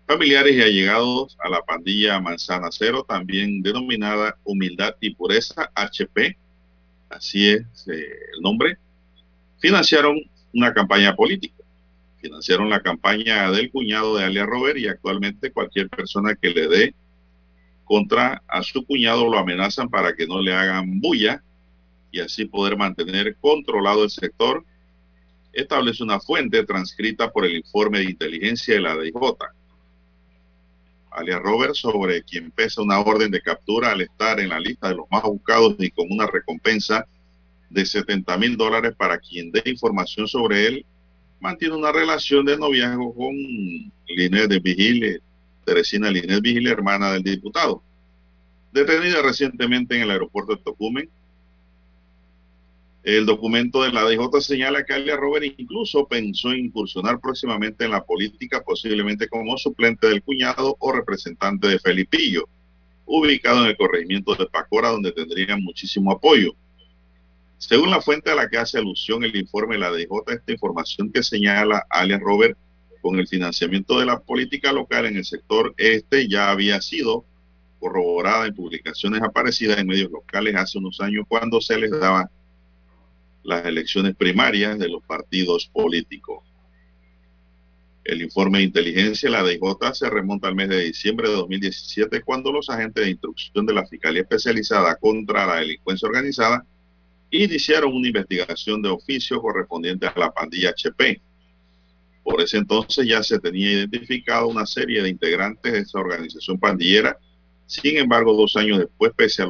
Speaker 1: familiares y allegados a la pandilla Manzana Cero, también denominada Humildad y Pureza, HP, así es eh, el nombre, financiaron una campaña política. Financiaron la campaña del cuñado de alias Robert y actualmente cualquier persona que le dé contra a su cuñado lo amenazan para que no le hagan bulla y así poder mantener controlado el sector, establece una fuente transcrita por el informe de inteligencia de la DIJ. Alias Robert, sobre quien pesa una orden de captura al estar en la lista de los más buscados y con una recompensa de 70 mil dólares para quien dé información sobre él, mantiene una relación de noviazgo con Linet de Vigile, Teresina Linet Vigile, hermana del diputado. Detenida recientemente en el aeropuerto de Tocumen, el documento de la DJ señala que Alia Robert incluso pensó incursionar próximamente en la política, posiblemente como suplente del cuñado o representante de Felipillo, ubicado en el corregimiento de Pacora, donde tendría muchísimo apoyo. Según la fuente a la que hace alusión el informe de la DJ, esta información que señala alias Robert con el financiamiento de la política local en el sector este ya había sido corroborada en publicaciones aparecidas en medios locales hace unos años cuando se les daba las elecciones primarias de los partidos políticos. El informe de inteligencia, la DJ, se remonta al mes de diciembre de 2017, cuando los agentes de instrucción de la Fiscalía Especializada contra la Delincuencia Organizada iniciaron una investigación de oficio correspondiente a la pandilla HP. Por ese entonces ya se tenía identificado una serie de integrantes de esa organización pandillera. Sin embargo, dos años después, pese a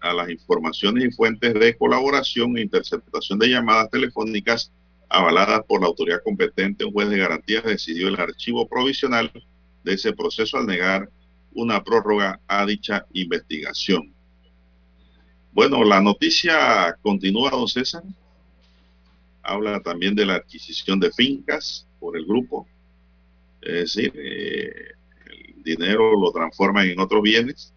Speaker 1: a las informaciones y fuentes de colaboración e interceptación de llamadas telefónicas avaladas por la autoridad competente, un juez de garantías decidió el archivo provisional de ese proceso al negar una prórroga a dicha investigación. Bueno, la noticia continúa, don César. Habla también de la adquisición de fincas por el grupo. Es decir, eh, el dinero lo transforman en otros bienes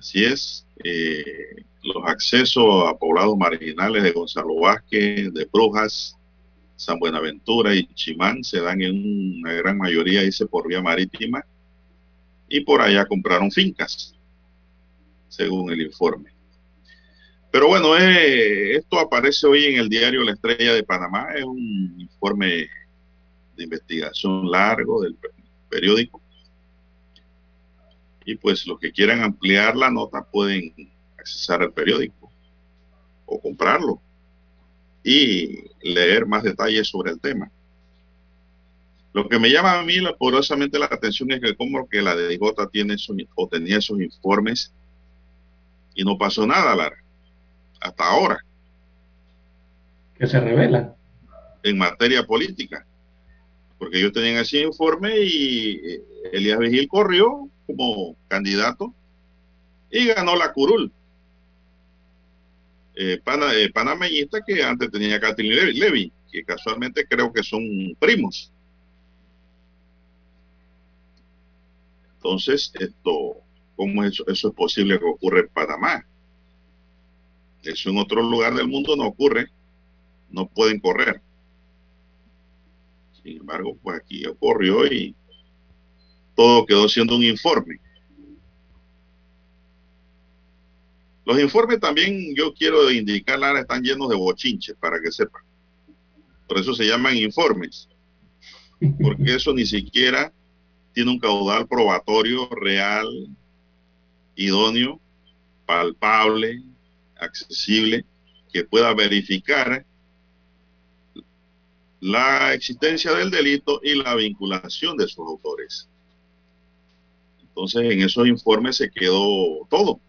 Speaker 1: Así es, eh, los accesos a poblados marginales de Gonzalo Vázquez, de Brujas, San Buenaventura y Chimán se dan en una gran mayoría, dice, por vía marítima, y por allá compraron fincas, según el informe. Pero bueno, eh, esto aparece hoy en el diario La Estrella de Panamá, es un informe de investigación largo del periódico y pues los que quieran ampliar la nota pueden accesar al periódico o comprarlo y leer más detalles sobre el tema. Lo que me llama a mí poderosamente la atención es que como que la de Gota tiene esos, o tenía esos informes y no pasó nada, Lara, hasta ahora.
Speaker 3: Que se revela.
Speaker 1: En materia política. Porque ellos tenían ese informe y eh, Elías Vigil corrió como candidato y ganó la curul. Eh, eh, panameñista que antes tenía Kathleen Levy, que casualmente creo que son primos. Entonces, esto, ¿cómo eso, es posible que ocurra en Panamá? Eso en otro lugar del mundo no ocurre, no pueden correr. Sin embargo, pues aquí ocurrió y todo quedó siendo un informe. Los informes también, yo quiero indicar, están llenos de bochinches, para que sepan. Por eso se llaman informes. Porque eso ni siquiera tiene un caudal probatorio real, idóneo, palpable, accesible, que pueda verificar la existencia del delito y la vinculación de sus autores. Entonces, en esos informes se quedó todo.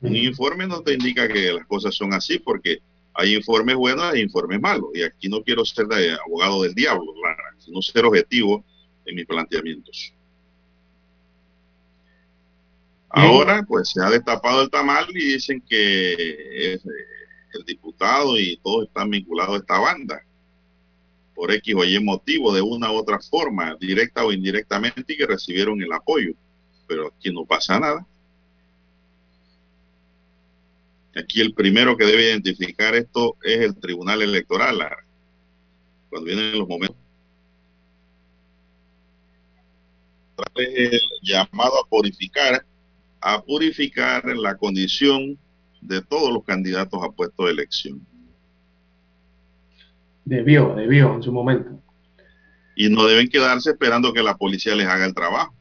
Speaker 1: Un informe no te indica que las cosas son así, porque hay informes buenos y informes malos. Y aquí no quiero ser de abogado del diablo, sino ser objetivo en mis planteamientos. Ahora, pues se ha destapado el tamal y dicen que es, eh, el diputado y todos están vinculados a esta banda por X o Y motivo, de una u otra forma, directa o indirectamente, y que recibieron el apoyo. Pero aquí no pasa nada. Aquí el primero que debe identificar esto es el Tribunal Electoral. Cuando vienen los momentos el llamado a purificar, a purificar la condición de todos los candidatos a puesto de elección.
Speaker 3: Debió, debió en su momento.
Speaker 1: Y no deben quedarse esperando que la policía les haga el trabajo.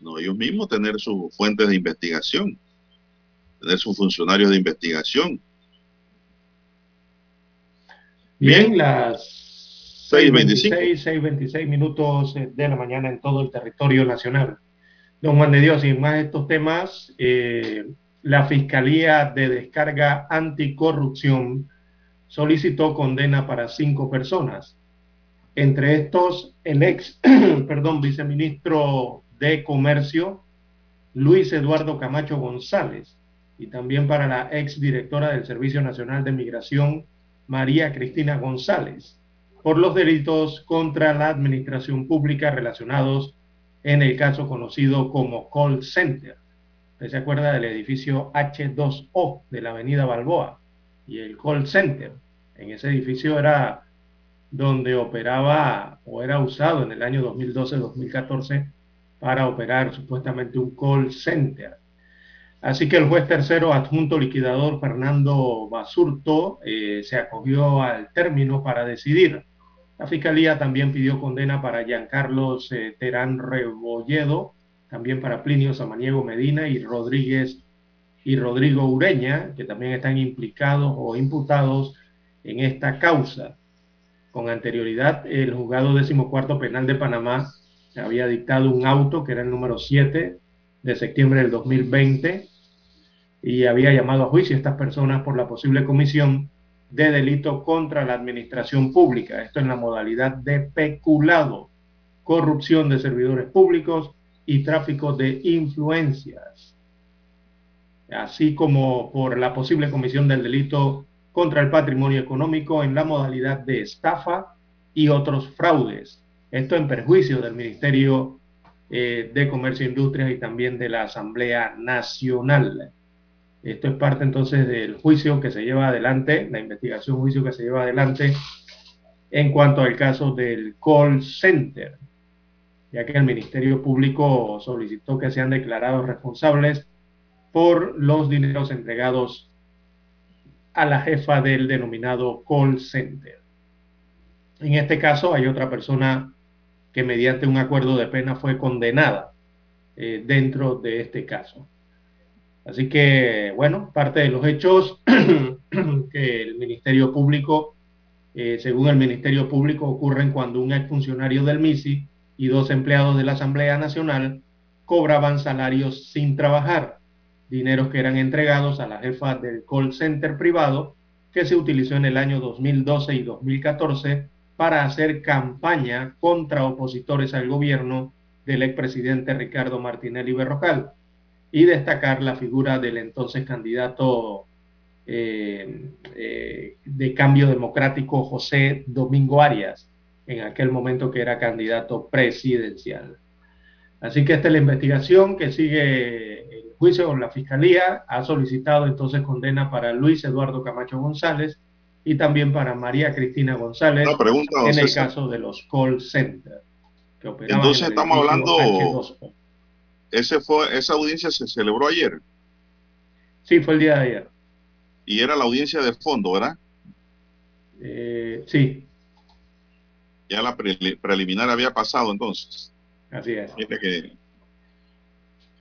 Speaker 1: No, ellos mismos tener sus fuentes de investigación, tener sus funcionarios de investigación.
Speaker 3: Bien, Bien las 6.26, 6.26 minutos de la mañana en todo el territorio nacional. Don Juan de Dios, y más estos temas, eh, la Fiscalía de Descarga Anticorrupción solicitó condena para cinco personas. Entre estos, el ex, [CLEARS THROAT] perdón, viceministro de Comercio, Luis Eduardo Camacho González, y también para la ex directora del Servicio Nacional de Migración, María Cristina González, por los delitos contra la administración pública relacionados en el caso conocido como Call Center. Usted se acuerda del edificio H2O de la avenida Balboa y el Call Center. En ese edificio era donde operaba o era usado en el año 2012-2014 para operar supuestamente un call center. Así que el juez tercero adjunto liquidador Fernando Basurto eh, se acogió al término para decidir. La fiscalía también pidió condena para Giancarlos eh, Terán Rebolledo, también para Plinio Samaniego Medina y Rodríguez y Rodrigo Ureña, que también están implicados o imputados en esta causa. Con anterioridad, el juzgado decimocuarto penal de Panamá había dictado un auto que era el número 7 de septiembre del 2020 y había llamado a juicio a estas personas por la posible comisión de delito contra la administración pública. Esto en la modalidad de peculado, corrupción de servidores públicos y tráfico de influencias, así como por la posible comisión del delito contra el patrimonio económico en la modalidad de estafa y otros fraudes. Esto en perjuicio del Ministerio eh, de Comercio e Industrias y también de la Asamblea Nacional. Esto es parte entonces del juicio que se lleva adelante, la investigación juicio que se lleva adelante en cuanto al caso del call center, ya que el Ministerio Público solicitó que sean declarados responsables por los dineros entregados a la jefa del denominado call center. En este caso hay otra persona que mediante un acuerdo de pena fue condenada eh, dentro de este caso. Así que, bueno, parte de los hechos [CLEARS THROAT] que el Ministerio Público, eh, según el Ministerio Público, ocurren cuando un exfuncionario del MISI y dos empleados de la Asamblea Nacional cobraban salarios sin trabajar dineros que eran entregados a la jefa del call center privado que se utilizó en el año 2012 y 2014 para hacer campaña contra opositores al gobierno del expresidente Ricardo Martinelli Berrocal y destacar la figura del entonces candidato eh, eh, de cambio democrático José Domingo Arias, en aquel momento que era candidato presidencial. Así que esta es la investigación que sigue juicio con la Fiscalía ha solicitado entonces condena para Luis Eduardo Camacho González y también para María Cristina González en el caso de los call centers.
Speaker 1: entonces estamos hablando, ese fue, esa audiencia se celebró ayer.
Speaker 3: Sí, fue el día de ayer.
Speaker 1: Y era la audiencia de fondo, ¿verdad?
Speaker 3: Eh, sí.
Speaker 1: Ya la preliminar había pasado entonces.
Speaker 3: Así es.
Speaker 1: que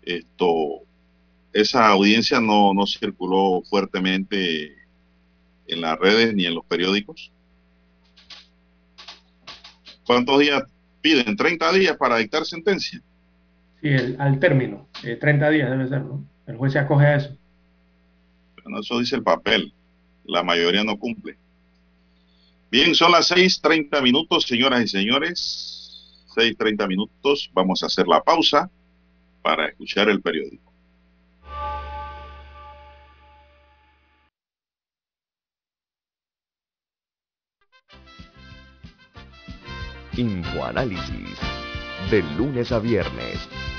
Speaker 1: esto esa audiencia no, no circuló fuertemente en las redes ni en los periódicos. ¿Cuántos días piden? ¿30 días para dictar sentencia?
Speaker 3: Sí, al término. 30 días debe ser, ¿no? El juez se acoge a eso.
Speaker 1: Bueno, eso dice el papel. La mayoría no cumple. Bien, son las 6.30 minutos, señoras y señores. 6.30 minutos. Vamos a hacer la pausa para escuchar el periódico.
Speaker 2: Infoanálisis. De lunes a viernes,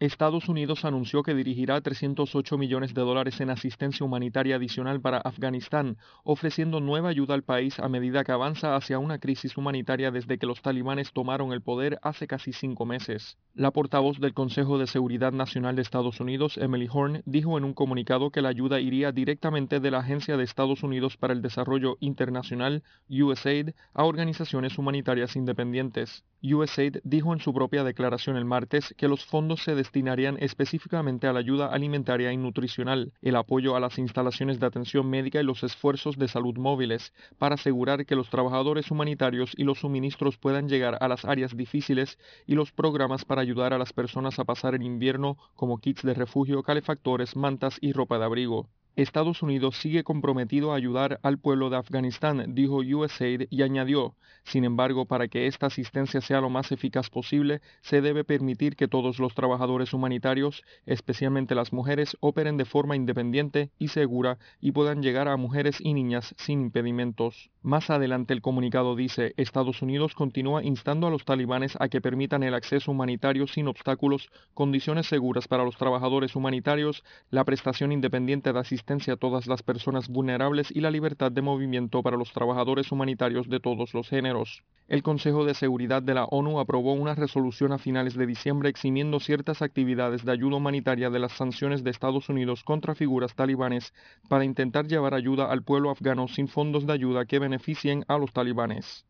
Speaker 7: Estados Unidos anunció que dirigirá 308 millones de dólares en asistencia humanitaria adicional para Afganistán, ofreciendo nueva ayuda al país a medida que avanza hacia una crisis humanitaria desde que los talibanes tomaron el poder hace casi cinco meses. La portavoz del Consejo de Seguridad Nacional de Estados Unidos, Emily Horn, dijo en un comunicado que la ayuda iría directamente de la Agencia de Estados Unidos para el Desarrollo Internacional, USAID, a organizaciones humanitarias independientes. USAID dijo en su propia declaración el martes que los fondos se destinarían específicamente a la ayuda alimentaria y nutricional, el apoyo a las instalaciones de atención médica y los esfuerzos de salud móviles, para asegurar que los trabajadores humanitarios y los suministros puedan llegar a las áreas difíciles y los programas para ayudar a las personas a pasar el invierno como kits de refugio, calefactores, mantas y ropa de abrigo. Estados Unidos sigue comprometido a ayudar al pueblo de Afganistán, dijo USAID y añadió, sin embargo, para que esta asistencia sea lo más eficaz posible, se debe permitir que todos los trabajadores humanitarios, especialmente las mujeres, operen de forma independiente y segura y puedan llegar a mujeres y niñas sin impedimentos. Más adelante el comunicado dice, Estados Unidos continúa instando a los talibanes a que permitan el acceso humanitario sin obstáculos, condiciones seguras para los trabajadores humanitarios, la prestación independiente de asistencia a todas las personas vulnerables y la libertad de movimiento para los trabajadores humanitarios de todos los géneros. El Consejo de Seguridad de la ONU aprobó una resolución a finales de diciembre eximiendo ciertas actividades de ayuda humanitaria de las sanciones de Estados Unidos contra figuras talibanes para intentar llevar ayuda al pueblo afgano sin fondos de ayuda que beneficien a los talibanes.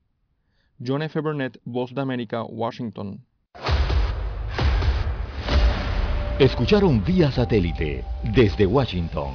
Speaker 7: John F. Burnett, Voz de América, Washington.
Speaker 4: Escucharon vía satélite desde Washington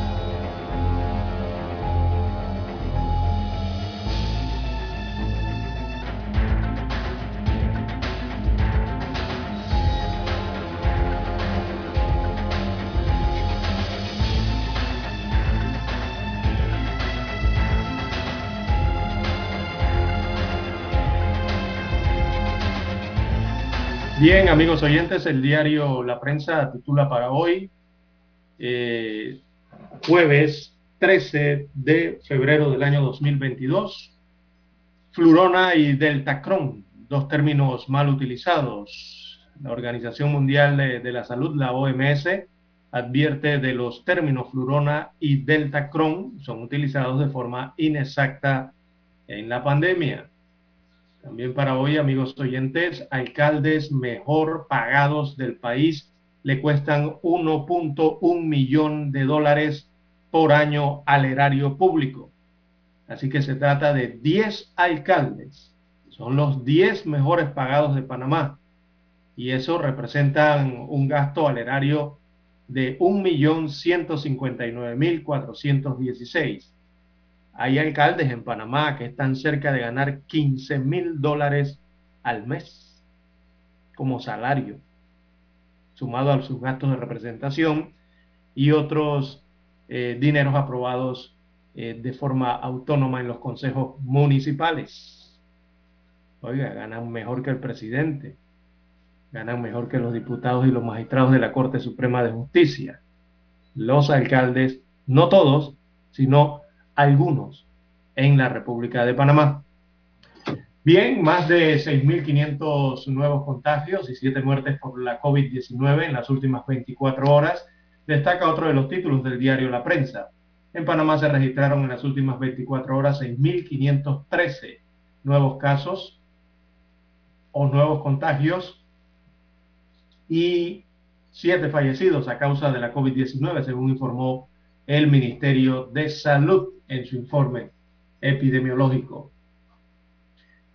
Speaker 3: Bien, amigos oyentes, el diario La Prensa titula para hoy, eh, jueves 13 de febrero del año 2022, Flurona y Deltacron, dos términos mal utilizados. La Organización Mundial de, la Salud, la OMS, advierte de los términos Flurona y Deltacron son utilizados de forma inexacta en la pandemia. También para hoy, amigos oyentes, alcaldes mejor pagados del país le cuestan 1.1 millón de dólares por año al erario público. Así que se trata de 10 alcaldes. Son los 10 mejores pagados de Panamá. Y eso representa un gasto al erario de 1.159.416. Hay alcaldes en Panamá que están cerca de ganar 15 mil dólares al mes como salario, sumado a sus gastos de representación y otros eh, dineros aprobados eh, de forma autónoma en los consejos municipales. Oiga, ganan mejor que el presidente, ganan mejor que los diputados y los magistrados de la Corte Suprema de Justicia. Los alcaldes, no todos, sino algunos en la República de Panamá. Bien, más de 6.500 nuevos contagios y 7 muertes por la COVID-19 en las últimas 24 horas, destaca otro de los títulos del diario La Prensa. En Panamá se registraron en las últimas 24 horas 6.513 nuevos casos o nuevos contagios y 7 fallecidos a causa de la COVID-19, según informó el Ministerio de Salud en su informe epidemiológico.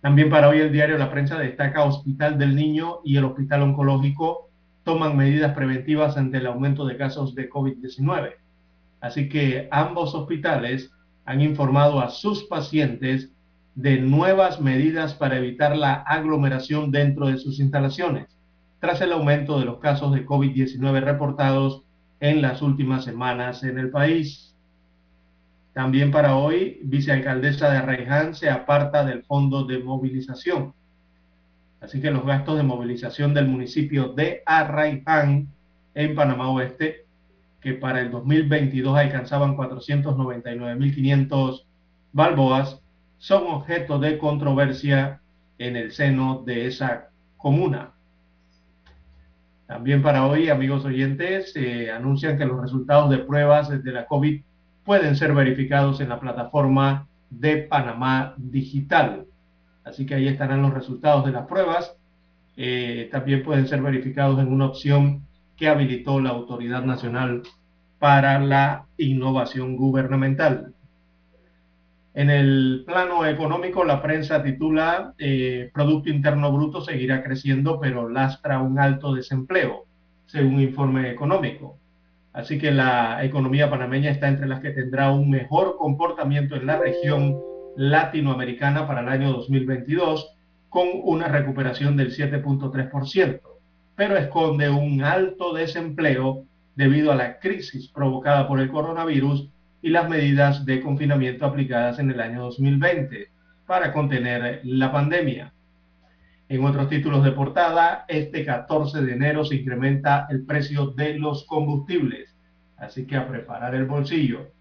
Speaker 3: También para hoy el diario La Prensa destaca Hospital del Niño y el Hospital Oncológico toman medidas preventivas ante el aumento de casos de COVID-19. Así que ambos hospitales han informado a sus pacientes de nuevas medidas para evitar la aglomeración dentro de sus instalaciones, tras el aumento de los casos de COVID-19 reportados en las últimas semanas en el país. También para hoy, vicealcaldesa de Arraiján se aparta del fondo de movilización. Así que los gastos de movilización del municipio de Arraiján en Panamá Oeste, que para el 2022 alcanzaban 499.500 balboas, son objeto de controversia en el seno de esa comuna. También para hoy, amigos oyentes, se anuncian que los resultados de pruebas de la COVID pueden ser verificados en la plataforma de Panamá Digital. Así que ahí estarán los resultados de las pruebas. Eh, también pueden ser verificados en una opción que habilitó la Autoridad Nacional para la Innovación Gubernamental. En el plano económico, la prensa titula eh, Producto Interno Bruto seguirá creciendo, pero lastra un alto desempleo, según informe económico. Así que la economía panameña está entre las que tendrá un mejor comportamiento en la región latinoamericana para el año 2022, con una recuperación del 7.3%, pero esconde un alto desempleo debido a la crisis provocada por el coronavirus y las medidas de confinamiento aplicadas en el año 2020 para contener la pandemia. En otros títulos de portada, este 14 de enero se incrementa el precio de los combustibles, así que a preparar el bolsillo.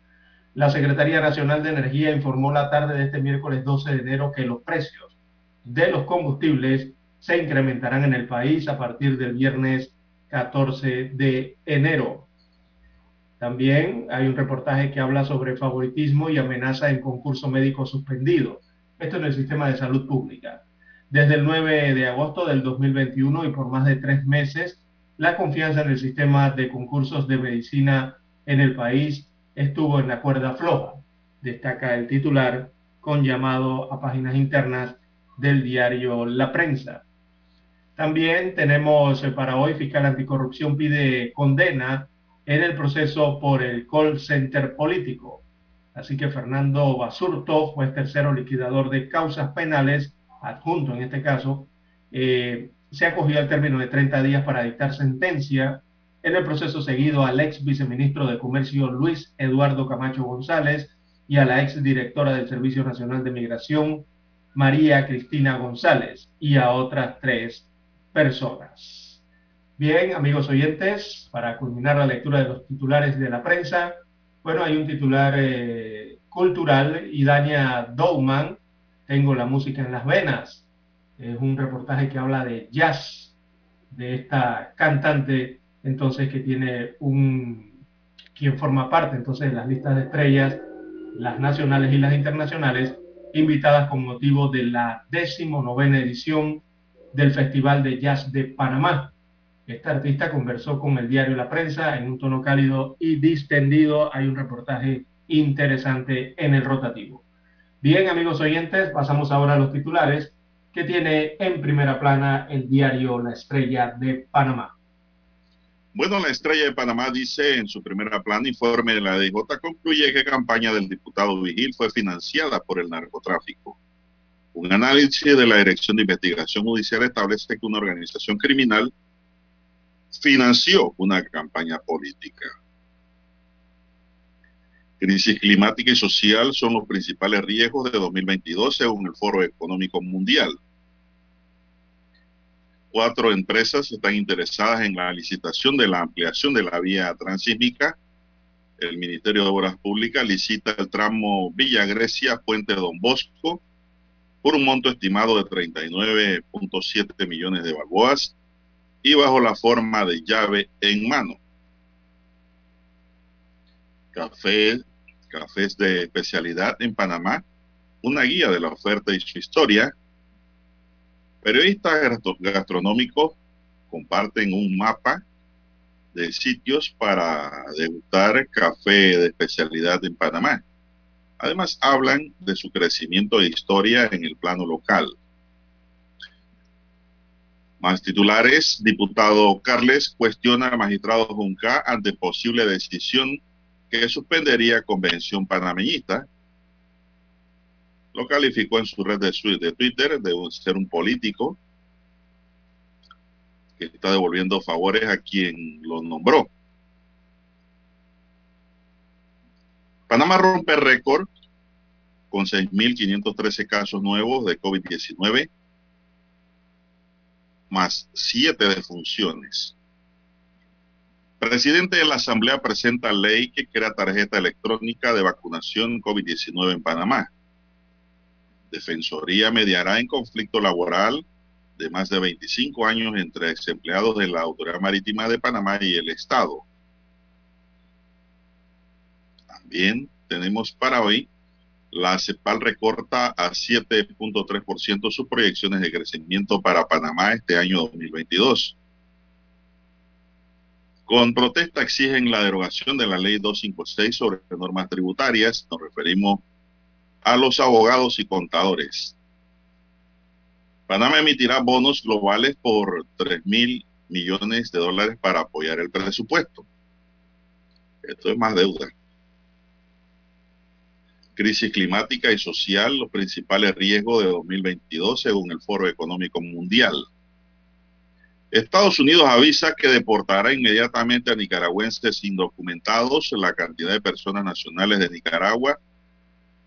Speaker 3: La Secretaría Nacional de Energía informó la tarde de este miércoles 12 de enero que los precios de los combustibles se incrementarán en el país a partir del viernes 14 de enero. También hay un reportaje que habla sobre favoritismo y amenaza en concurso médico suspendido. Esto en el sistema de salud pública. Desde el 9 de agosto del 2021 y por más de tres meses, la confianza en el sistema de concursos de medicina en el país estuvo en la cuerda floja, destaca el titular con llamado a páginas internas del diario La Prensa. También tenemos eh, para hoy, fiscal anticorrupción pide condena en el proceso por el call center político. Así que Fernando Basurto, juez tercero liquidador de causas penales, adjunto en este caso, eh, se acogió al término de 30 días para dictar sentencia en el proceso seguido al ex viceministro de Comercio Luis Eduardo Camacho González y a la ex directora del Servicio Nacional de Migración María Cristina González y a otras tres personas. Bien, amigos oyentes, para culminar la lectura de los titulares de la prensa, bueno, hay un titular eh, cultural, Idania Dowman, tengo la música en las venas. Es un reportaje que habla de jazz, de esta cantante, entonces que tiene un, quien forma parte entonces de las listas de estrellas, las nacionales y las internacionales, invitadas con motivo de la decimonovena edición del Festival de Jazz de Panamá. Esta artista conversó con el diario La Prensa en un tono cálido y distendido. Hay un reportaje interesante en el rotativo. Bien, amigos oyentes, pasamos ahora a los titulares que tiene en primera plana el diario La Estrella de Panamá.
Speaker 1: Bueno, la Estrella de Panamá dice en su primera plana, informe de la DJ concluye que campaña del diputado Vigil fue financiada por el narcotráfico. Un análisis de la Dirección de Investigación Judicial establece que una organización criminal financió una campaña política. Crisis climática y social son los principales riesgos de 2022 según el Foro Económico Mundial. Cuatro empresas están interesadas en la licitación de la ampliación de la vía transísmica. El Ministerio de Obras Públicas licita el tramo Villa Grecia, Puente Don Bosco, por un monto estimado de 39.7 millones de balboas y bajo la forma de llave en mano. Café, cafés de especialidad en Panamá, una guía de la oferta y su historia. Periodistas gastronómicos comparten un mapa de sitios para degustar café de especialidad en Panamá. Además, hablan de su crecimiento e historia en el plano local. Más titulares, diputado Carles cuestiona al magistrado Junca ante posible decisión que suspendería convención panameñista. Lo calificó en su red de, Twitter de ser un político que está devolviendo favores a quien lo nombró. Panamá rompe récord con 6.513 casos nuevos de COVID-19, más 7 defunciones. Presidente de la Asamblea presenta ley que crea tarjeta electrónica de vacunación COVID-19 en Panamá. Defensoría mediará en conflicto laboral de más de 25 años entre ex empleados de la Autoridad Marítima de Panamá y el Estado. También tenemos para hoy, la CEPAL recorta a 7.3% sus proyecciones de crecimiento para Panamá este año 2022. Con protesta exigen la derogación de la ley 256 sobre normas tributarias. Nos referimos a los abogados y contadores. Panamá emitirá bonos globales por 3 mil millones de dólares para apoyar el presupuesto. Esto es más deuda crisis climática y social, los principales riesgos de 2022 según el Foro Económico Mundial. Estados Unidos avisa que deportará inmediatamente a nicaragüenses indocumentados, la cantidad de personas nacionales de Nicaragua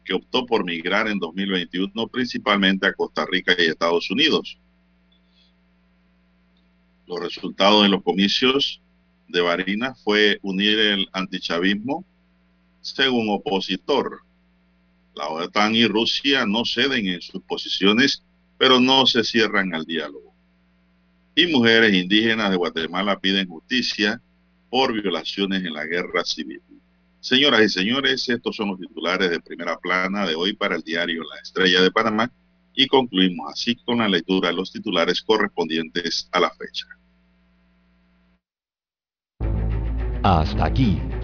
Speaker 1: que optó por migrar en 2021 principalmente a Costa Rica y Estados Unidos. Los resultados de los comicios de Barinas fue unir el antichavismo según opositor la OTAN y Rusia no ceden en sus posiciones, pero no se cierran al diálogo. Y mujeres indígenas de Guatemala piden justicia por violaciones en la guerra civil. Señoras y señores, estos son los titulares de primera plana de hoy para el diario La Estrella de Panamá y concluimos así con la lectura de los titulares correspondientes a la fecha.
Speaker 4: Hasta aquí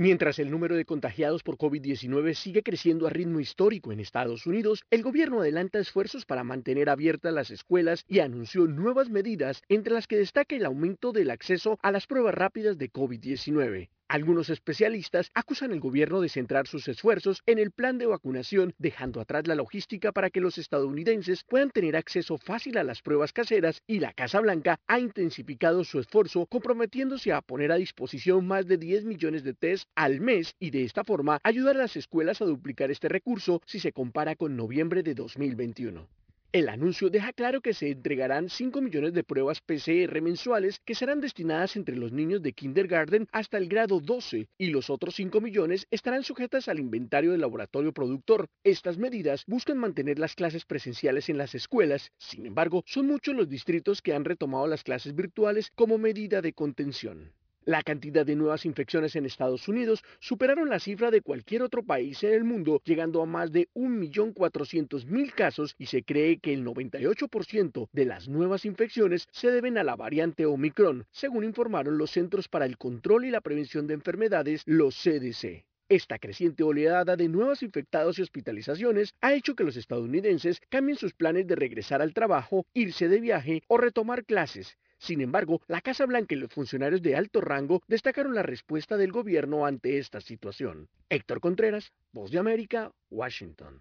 Speaker 8: Mientras el número de contagiados por COVID-19 sigue creciendo a ritmo histórico en Estados Unidos, el gobierno adelanta esfuerzos para mantener abiertas las escuelas y anunció nuevas medidas, entre las que destaca el aumento del acceso a las pruebas rápidas de COVID-19. Algunos especialistas acusan al gobierno de centrar sus esfuerzos en el plan de vacunación, dejando atrás la logística para que los estadounidenses puedan tener acceso fácil a las pruebas caseras y la Casa Blanca ha intensificado su esfuerzo comprometiéndose a poner a disposición más de 10 millones de test al mes y de esta forma ayudar a las escuelas a duplicar este recurso si se compara con noviembre de 2021. El anuncio deja claro que se entregarán 5 millones de pruebas PCR mensuales que serán destinadas entre los niños de kindergarten hasta el grado 12 y los otros 5 millones estarán sujetas al inventario del laboratorio productor. Estas medidas buscan mantener las clases presenciales en las escuelas, sin embargo, son muchos los distritos que han retomado las clases virtuales como medida de contención. La cantidad de nuevas infecciones en Estados Unidos superaron la cifra de cualquier otro país en el mundo, llegando a más de 1.400.000 casos y se cree que el 98% de las nuevas infecciones se deben a la variante Omicron, según informaron los Centros para el Control y la Prevención de Enfermedades, los CDC. Esta creciente oleada de nuevos infectados y hospitalizaciones ha hecho que los estadounidenses cambien sus planes de regresar al trabajo, irse de viaje o retomar clases, sin embargo, la Casa Blanca y los funcionarios de alto rango destacaron la respuesta del gobierno ante esta situación. Héctor Contreras, Voz de América, Washington.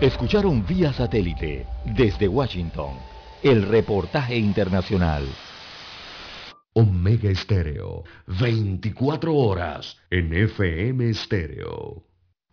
Speaker 4: Escucharon vía satélite desde Washington el reportaje internacional.
Speaker 2: Omega Estéreo, 24 horas en FM Estéreo.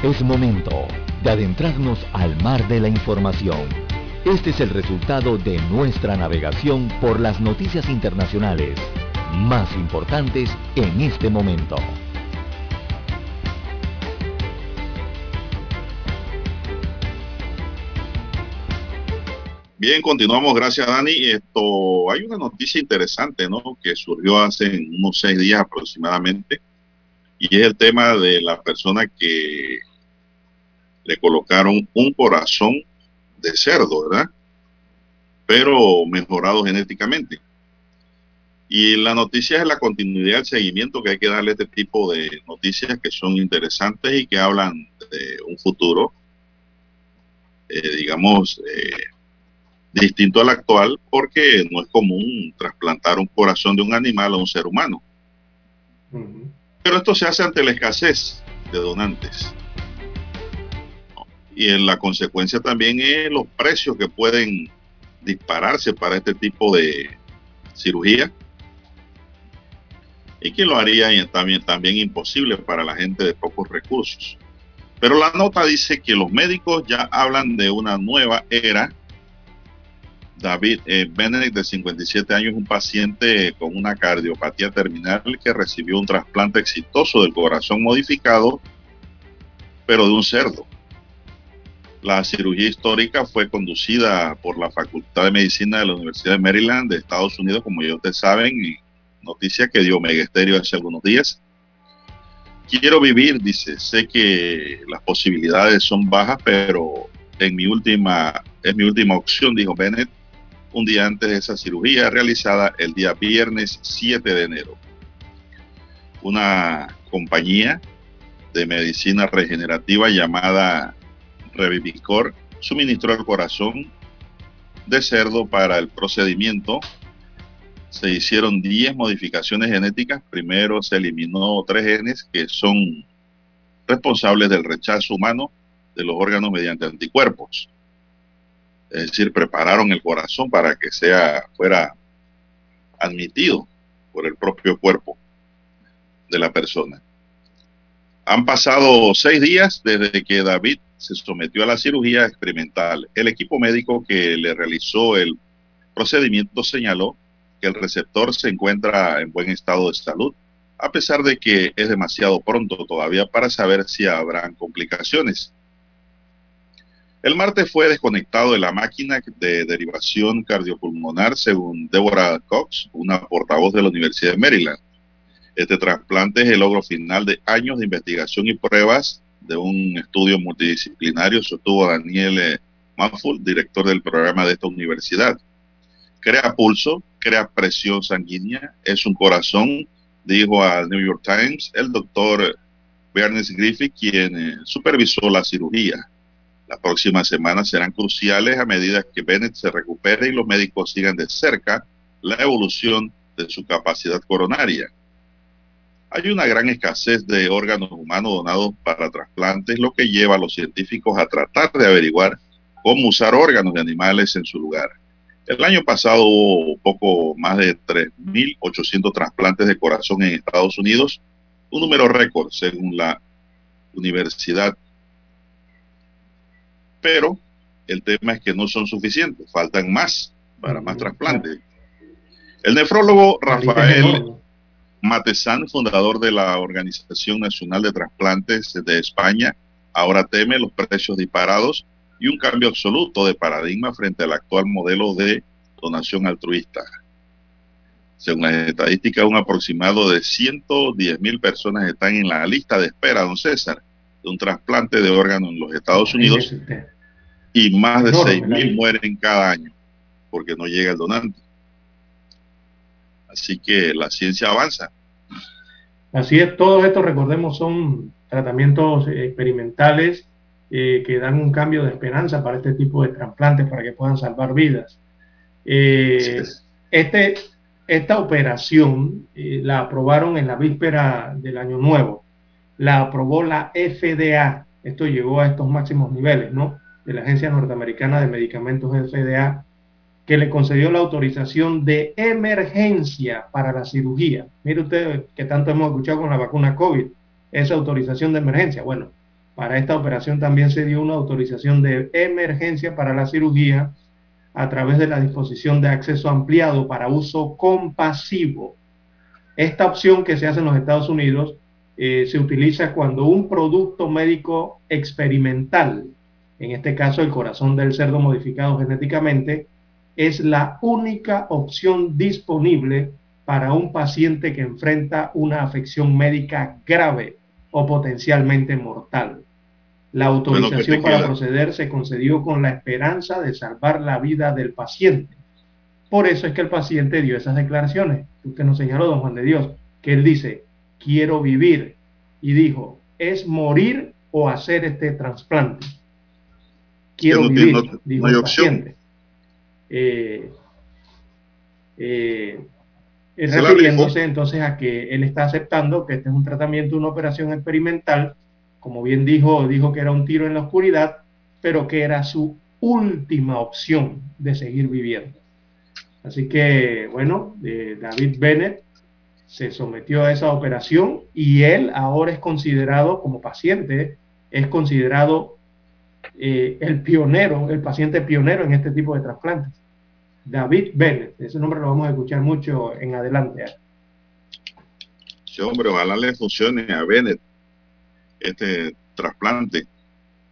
Speaker 4: Es momento de adentrarnos al mar de la información. Este es el resultado de nuestra navegación por las noticias internacionales más importantes en este momento.
Speaker 1: Bien, continuamos. Gracias, Dani. Esto, hay una noticia interesante, ¿no? Que surgió hace unos seis días aproximadamente. Y es el tema de la persona que le colocaron un corazón de cerdo, ¿verdad? Pero mejorado genéticamente. Y la noticia es la continuidad, el seguimiento que hay que darle a este tipo de noticias que son interesantes y que hablan de un futuro, eh, digamos, eh, distinto al actual, porque no es común trasplantar un corazón de un animal a un ser humano. Pero esto se hace ante la escasez de donantes y en la consecuencia también es los precios que pueden dispararse para este tipo de cirugía y que lo haría también, también imposible para la gente de pocos recursos. Pero la nota dice que los médicos ya hablan de una nueva era. David eh, Benedict, de 57 años, un paciente con una cardiopatía terminal que recibió un trasplante exitoso del corazón modificado, pero de un cerdo. La cirugía histórica fue conducida por la Facultad de Medicina de la Universidad de Maryland de Estados Unidos, como ya ustedes saben, y noticia que dio Megasterio hace algunos días. Quiero vivir, dice, sé que las posibilidades son bajas, pero en mi última, es mi última opción, dijo Bennett, un día antes de esa cirugía realizada el día viernes 7 de enero. Una compañía de medicina regenerativa llamada Revivicor suministró el corazón de cerdo para el procedimiento. Se hicieron 10 modificaciones genéticas. Primero se eliminó tres genes que son responsables del rechazo humano de los órganos mediante anticuerpos. Es decir, prepararon el corazón para que sea fuera admitido por el propio cuerpo de la persona. Han pasado seis días desde que David se sometió a la cirugía experimental. El equipo médico que le realizó el procedimiento señaló que el receptor se encuentra en buen estado de salud, a pesar de que es demasiado pronto todavía para saber si habrán complicaciones. El martes fue desconectado de la máquina de derivación cardiopulmonar, según Deborah Cox, una portavoz de la Universidad de Maryland. Este trasplante es el logro final de años de investigación y pruebas de un estudio multidisciplinario, sostuvo Daniel eh, Manful, director del programa de esta universidad. Crea pulso, crea presión sanguínea, es un corazón, dijo al New York Times el doctor Bernice Griffith, quien eh, supervisó la cirugía. Las próximas semanas serán cruciales a medida que Bennett se recupere y los médicos sigan de cerca la evolución de su capacidad coronaria. Hay una gran escasez de órganos humanos donados para trasplantes, lo que lleva a los científicos a tratar de averiguar cómo usar órganos de animales en su lugar. El año pasado hubo poco más de 3.800 trasplantes de corazón en Estados Unidos, un número récord según la universidad pero el tema es que no son suficientes, faltan más para más trasplantes. El nefrólogo Rafael Matezán, fundador de la Organización Nacional de Trasplantes de España, ahora teme los precios disparados y un cambio absoluto de paradigma frente al actual modelo de donación altruista. Según las estadísticas, un aproximado de 110 mil personas están en la lista de espera, don César, de un trasplante de órgano en los Estados Unidos y más de 6.000 mueren cada año porque no llega el donante. Así que la ciencia avanza.
Speaker 3: Así es, todos estos, recordemos, son tratamientos experimentales eh, que dan un cambio de esperanza para este tipo de trasplantes, para que puedan salvar vidas. Eh, este, esta operación eh, la aprobaron en la víspera del Año Nuevo la aprobó la FDA. Esto llegó a estos máximos niveles, ¿no? De la Agencia Norteamericana de Medicamentos FDA, que le concedió la autorización de emergencia para la cirugía. Mire usted que tanto hemos escuchado con la vacuna COVID, esa autorización de emergencia. Bueno, para esta operación también se dio una autorización de emergencia para la cirugía a través de la disposición de acceso ampliado para uso compasivo. Esta opción que se hace en los Estados Unidos eh, se utiliza cuando un producto médico experimental, en este caso el corazón del cerdo modificado genéticamente, es la única opción disponible para un paciente que enfrenta una afección médica grave o potencialmente mortal. La autorización para proceder se concedió con la esperanza de salvar la vida del paciente. Por eso es que el paciente dio esas declaraciones. Usted nos señaló, don Juan de Dios, que él dice, quiero vivir. Y dijo, es morir o hacer este trasplante. Quiero vivir, dijo el paciente. Eh, eh, refiriéndose entonces a que él está aceptando que este es un tratamiento, una operación experimental, como bien dijo, dijo que era un tiro en la oscuridad, pero que era su última opción de seguir viviendo. Así que, bueno, eh, David Bennett se sometió a esa operación y él ahora es considerado como paciente, es considerado eh, el pionero, el paciente pionero en este tipo de trasplantes. David Bennett, ese nombre lo vamos a escuchar mucho en adelante.
Speaker 1: Sí, hombre, ojalá le funcione a Bennett este trasplante,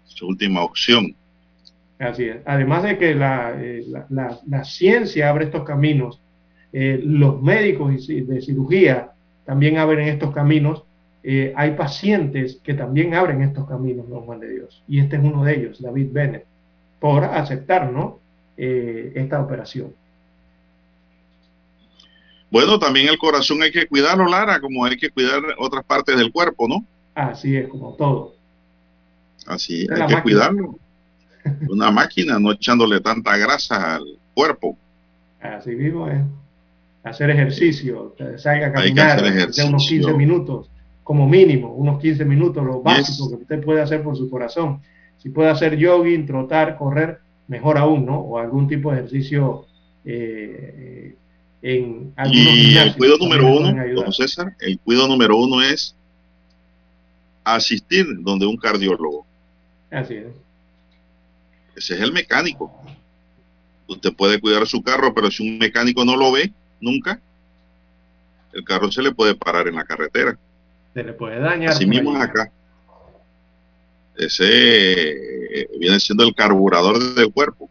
Speaker 1: su última opción.
Speaker 3: Así es. Además de que la, eh, la, la ciencia abre estos caminos eh, los médicos de cirugía también abren estos caminos. Eh, hay pacientes que también abren estos caminos, don Juan de Dios. Y este es uno de ellos, David Bennett, por aceptar ¿no? Eh, esta operación.
Speaker 1: Bueno, también el corazón hay que cuidarlo, Lara, como hay que cuidar otras partes del cuerpo, ¿no?
Speaker 3: Así es, como todo.
Speaker 1: Así, hay que cuidarlo. [LAUGHS] Una máquina, no echándole tanta grasa al cuerpo.
Speaker 3: Así mismo es hacer ejercicio, salga a caminar de unos 15 minutos, como mínimo, unos 15 minutos, lo básico que usted puede hacer por su corazón. Si puede hacer jogging, trotar, correr, mejor aún, ¿no? O algún tipo de ejercicio eh, en algunos
Speaker 1: Y el cuidado número uno, don César, el cuidado número uno es asistir donde un cardiólogo.
Speaker 3: Así es.
Speaker 1: Ese es el mecánico. Usted puede cuidar su carro, pero si un mecánico no lo ve, nunca, el carro se le puede parar en la carretera.
Speaker 3: Se le puede dañar.
Speaker 1: Así mismo acá. Ese eh, viene siendo el carburador del cuerpo.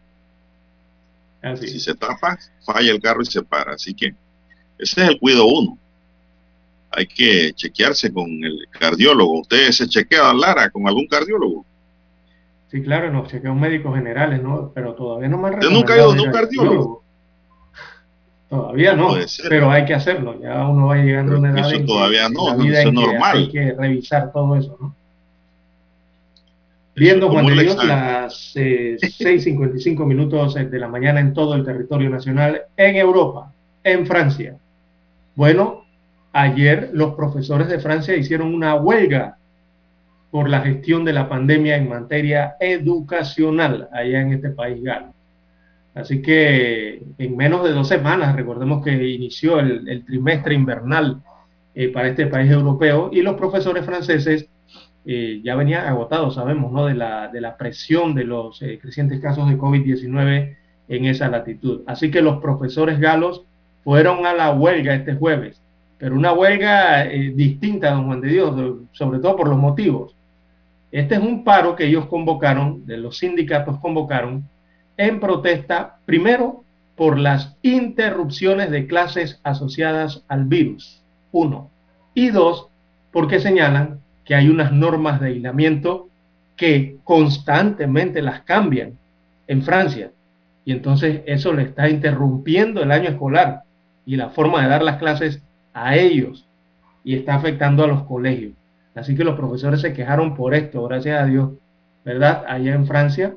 Speaker 1: Si se tapa, falla el carro y se para. Así que ese es el cuido uno. hay que chequearse con el cardiólogo. ¿Usted se chequea, Lara, con algún cardiólogo?
Speaker 3: Sí, claro, nos chequeamos médicos generales, ¿no? Pero todavía no me han
Speaker 1: ¿Usted nunca ha ido a un cardiólogo?
Speaker 3: Todavía no, pero hay que hacerlo. Ya uno va llegando a una edad.
Speaker 1: Eso todavía no, eso es normal.
Speaker 3: Hay que revisar todo eso, ¿no? Viendo Juan de Dios las eh, 6.55 minutos de la mañana en todo el territorio nacional, en Europa, en Francia. Bueno, ayer los profesores de Francia hicieron una huelga por la gestión de la pandemia en materia educacional allá en este país galo. Así que en menos de dos semanas, recordemos que inició el, trimestre invernal eh, para este país europeo y los profesores franceses eh, ya venían agotados, sabemos, ¿no? de, la, de la presión de los eh, crecientes casos de COVID-19 en esa latitud. Así que los profesores galos fueron a la huelga este jueves, pero una huelga distinta, don Juan de Dios, sobre todo por los motivos. Este es un paro que ellos convocaron, de los sindicatos convocaron, en protesta, primero, por las interrupciones de clases asociadas al virus, uno, y dos, porque señalan que hay unas normas de aislamiento que constantemente las cambian en Francia. Y entonces eso le está interrumpiendo el año escolar y la forma de dar las clases a ellos y está afectando a los colegios. Así que los profesores se quejaron por esto, gracias a Dios, ¿verdad? Allá en Francia.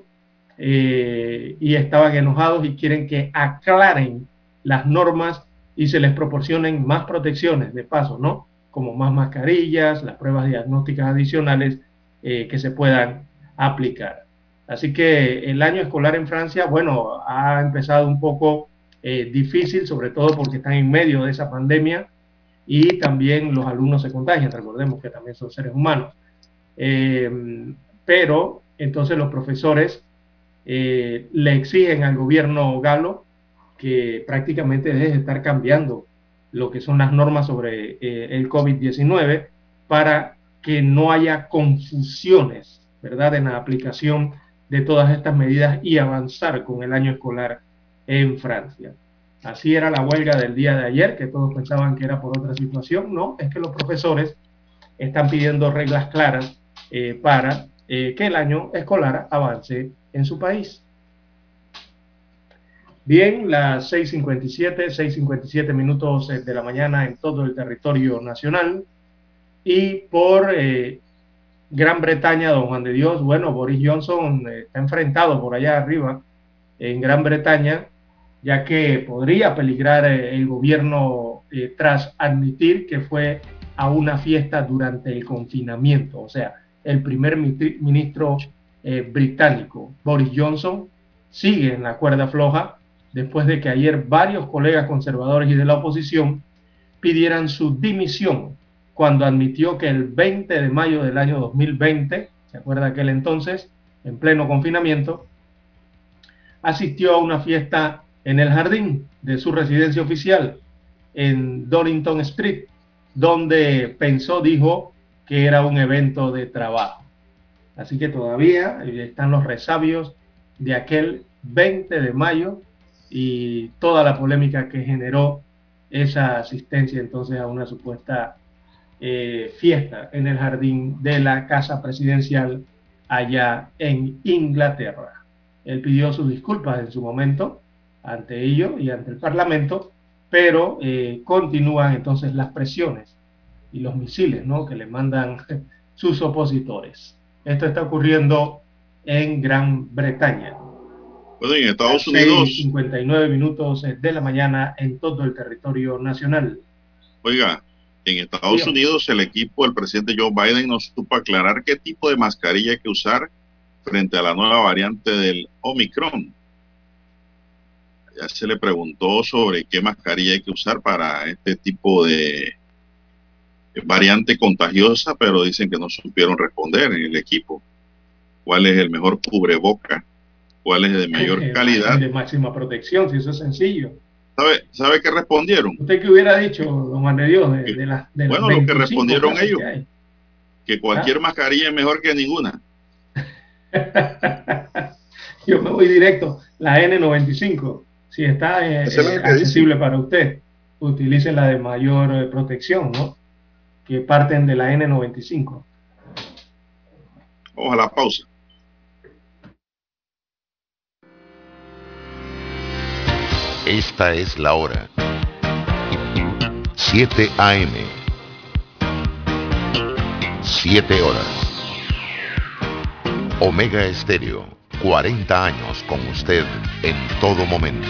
Speaker 3: Eh, y estaban enojados y quieren que aclaren las normas y se les proporcionen más protecciones de paso, ¿no? como más mascarillas, las pruebas diagnósticas adicionales eh, que se puedan aplicar. Así que el año escolar en Francia, bueno, ha empezado un poco eh, difícil, sobre todo porque están en medio de esa pandemia y también los alumnos se contagian, recordemos que también son seres humanos. Pero entonces los profesores le exigen al gobierno galo que prácticamente deje de estar cambiando lo que son las normas sobre eh, el COVID-19 para que no haya confusiones, ¿verdad?, en la aplicación de todas estas medidas y avanzar con el año escolar en Francia. Así era la huelga del día de ayer, que todos pensaban que era por otra situación. No, es que los profesores están pidiendo reglas claras eh, para eh, que el año escolar avance en su país. Bien, las 6.57, 6.57 minutos eh, de la mañana en todo el territorio nacional. Y por eh, Gran Bretaña, don Juan de Dios, bueno, Boris Johnson eh, está enfrentado por allá arriba en Gran Bretaña, ya que podría peligrar el gobierno tras admitir que fue a una fiesta durante el confinamiento. O sea, el primer ministro británico, Boris Johnson, sigue en la cuerda floja después de que ayer varios colegas conservadores y de la oposición pidieran su dimisión cuando admitió que el 20 de mayo del año 2020, ¿se acuerda aquel entonces, en pleno confinamiento, asistió a una fiesta en el jardín de su residencia oficial en Donington Street, donde pensó, dijo, que era un evento de trabajo. Así que todavía están los resabios de aquel 20 de mayo y toda la polémica que generó esa asistencia entonces a una supuesta eh, fiesta en el jardín de la casa presidencial allá en Inglaterra. Él pidió sus disculpas en su momento ante ello y ante el Parlamento, pero eh, continúan entonces las presiones y los misiles ¿no? que le mandan [LAUGHS] sus opositores. Esto está ocurriendo en Gran Bretaña.
Speaker 1: Bueno, en Estados Unidos.
Speaker 3: 59 minutos de la mañana en todo el territorio nacional.
Speaker 1: Oiga, en Estados Unidos el equipo del presidente Joe Biden nos supo aclarar qué tipo de mascarilla hay que usar frente a la nueva variante del Omicron. Ya se le preguntó sobre qué mascarilla hay que usar para este tipo de variante contagiosa, pero dicen que no supieron responder en el equipo. ¿Cuál es el mejor cubreboca cuál es de mayor calidad.
Speaker 3: De máxima protección, si eso es sencillo.
Speaker 1: ¿Sabe, ¿Sabe qué respondieron?
Speaker 3: ¿Usted qué hubiera dicho, don Juan de Dios? De, la,
Speaker 1: bueno, lo que respondieron ellos, que, cualquier ¿Ah? mascarilla es mejor que ninguna. [LAUGHS]
Speaker 3: Yo me voy directo, la N95, si está eh, accesible para usted, utilice la de mayor eh, protección, ¿no? Que parten de la N95.
Speaker 1: Vamos a la pausa.
Speaker 9: Esta es la hora. 7 AM. 7 horas. Omega Estéreo, 40 años con usted en todo momento.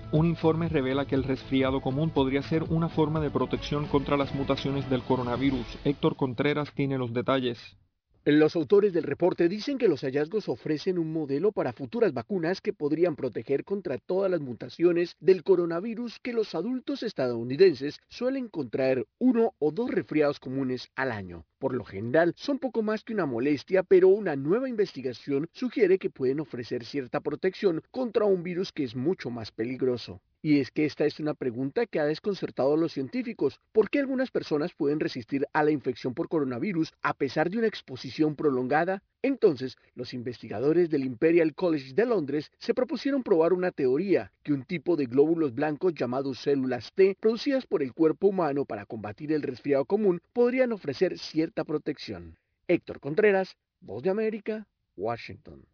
Speaker 7: Un informe revela que el resfriado común podría ser una forma de protección contra las mutaciones del coronavirus. Héctor Contreras tiene los detalles.
Speaker 8: Los autores del reporte dicen que los hallazgos ofrecen un modelo para futuras vacunas que podrían proteger contra todas las mutaciones del coronavirus que los adultos estadounidenses suelen contraer uno o dos resfriados comunes al año. Por lo general, son poco más que una molestia, pero una nueva investigación sugiere que pueden ofrecer cierta protección contra un virus que es mucho más peligroso. Y es que esta es una pregunta que ha desconcertado a los científicos. ¿Por qué algunas personas pueden resistir a la infección por coronavirus a pesar de una exposición prolongada? Entonces, los investigadores del Imperial College de Londres se propusieron probar una teoría que un tipo de glóbulos blancos llamados células T, producidas por el cuerpo humano para combatir el resfriado común, podrían ofrecer protección. Héctor Contreras, Voz de América, Washington.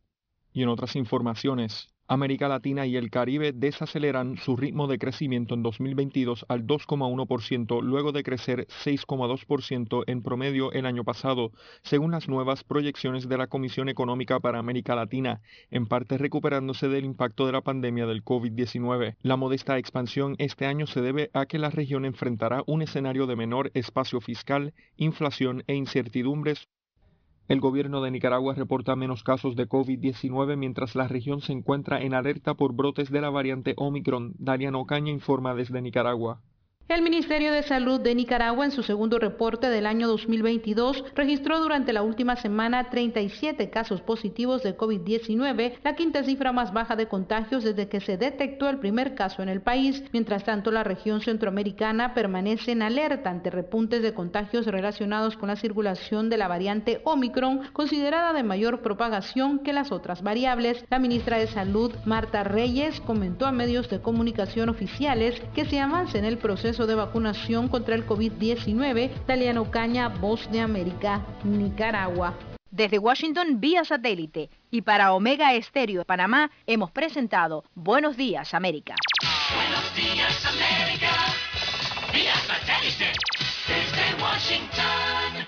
Speaker 7: Y en otras informaciones, América Latina y el Caribe desaceleran su ritmo de crecimiento en 2022 al 2,1% luego de crecer 6,2% en promedio el año pasado, según las nuevas proyecciones de la Comisión Económica para América Latina, en parte recuperándose del impacto de la pandemia del COVID-19. La modesta expansión este año se debe a que la región enfrentará un escenario de menor espacio fiscal, inflación e incertidumbres el gobierno de Nicaragua reporta menos casos de COVID-19 mientras la región se encuentra en alerta por brotes de la variante Omicron. Darian Ocaña informa desde Nicaragua.
Speaker 10: El Ministerio de Salud de Nicaragua en su segundo reporte del año 2022 registró durante la última semana 37 casos positivos de COVID-19, la quinta cifra más baja de contagios desde que se detectó el primer caso en el país. Mientras tanto, la región centroamericana permanece en alerta ante repuntes de contagios relacionados con la circulación de la variante Omicron, considerada de mayor propagación que las otras variables. La ministra de Salud, Marta Reyes, comentó a medios de comunicación oficiales que se avance en el proceso de vacunación contra el COVID-19. Taliano Caña, Voz de América, Nicaragua.
Speaker 11: Desde Washington vía satélite y para Omega Estéreo de Panamá hemos presentado Buenos Días América.
Speaker 12: Buenos días América, vía satélite, desde Washington.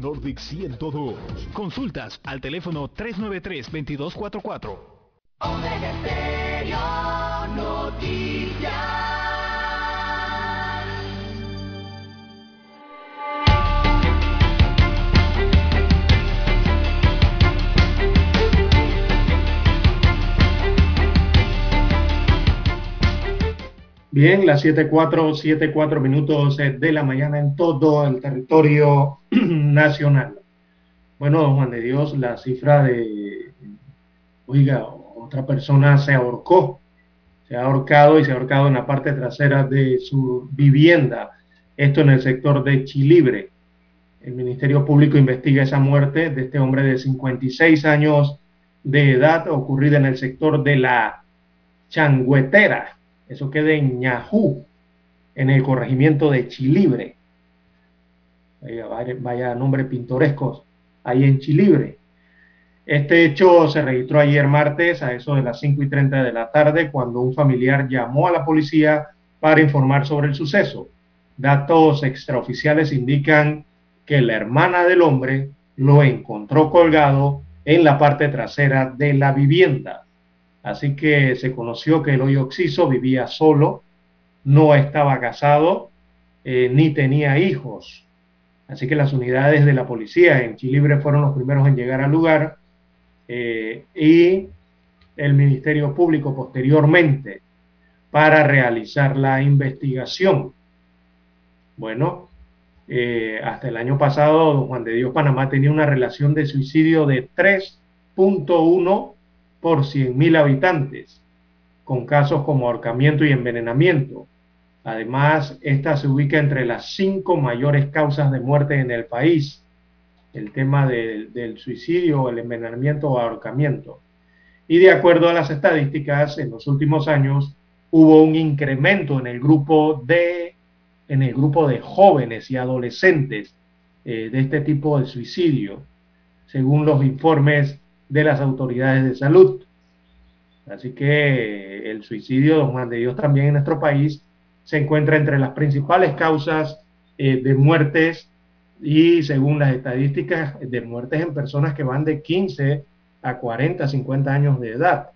Speaker 13: Nordic 102.
Speaker 14: Consultas al teléfono 393-2244.
Speaker 12: Omega Stereo Noticias.
Speaker 3: Bien, las 7.4, 7.4 minutos eh, de la mañana en todo el territorio [CLEARS THROAT] nacional. Bueno, don Juan de Dios, la cifra de, oiga, otra persona se ahorcó, se ha ahorcado y se ha ahorcado en la parte trasera de su vivienda, esto en el sector de Chilibre. El Ministerio Público investiga esa muerte de este hombre de 56 años de edad ocurrida en el sector de la Changuetera. Eso queda en Ñajú, en el corregimiento de Chilibre. Vaya, vaya, vaya nombre pintorescos ahí en Chilibre. Este hecho se registró ayer martes a eso de las 5 y 30 de la tarde cuando un familiar llamó a la policía para informar sobre el suceso. Datos extraoficiales indican que la hermana del hombre lo encontró colgado en la parte trasera de la vivienda. Así que se conoció que el hoyo oxiso vivía solo, no estaba casado eh, ni tenía hijos. Así que las unidades de la policía en Chilibre fueron los primeros en llegar al lugar eh, y el Ministerio Público posteriormente para realizar la investigación. Bueno, eh, hasta el año pasado, don Juan de Dios Panamá tenía una relación de suicidio de 3.1 por 100 mil habitantes, con casos como ahorcamiento y envenenamiento. Además, esta se ubica entre las cinco mayores causas de muerte en el país, el tema de, del suicidio, el envenenamiento o ahorcamiento. Y de acuerdo a las estadísticas, en los últimos años hubo un incremento en el grupo de, en el grupo de jóvenes y adolescentes eh, de este tipo de suicidio, según los informes de las autoridades de salud. Así que el suicidio, don Juan de Dios, también en nuestro país se encuentra entre las principales causas eh, de muertes y según las estadísticas de muertes en personas que van de 15 a 40, 50 años de edad.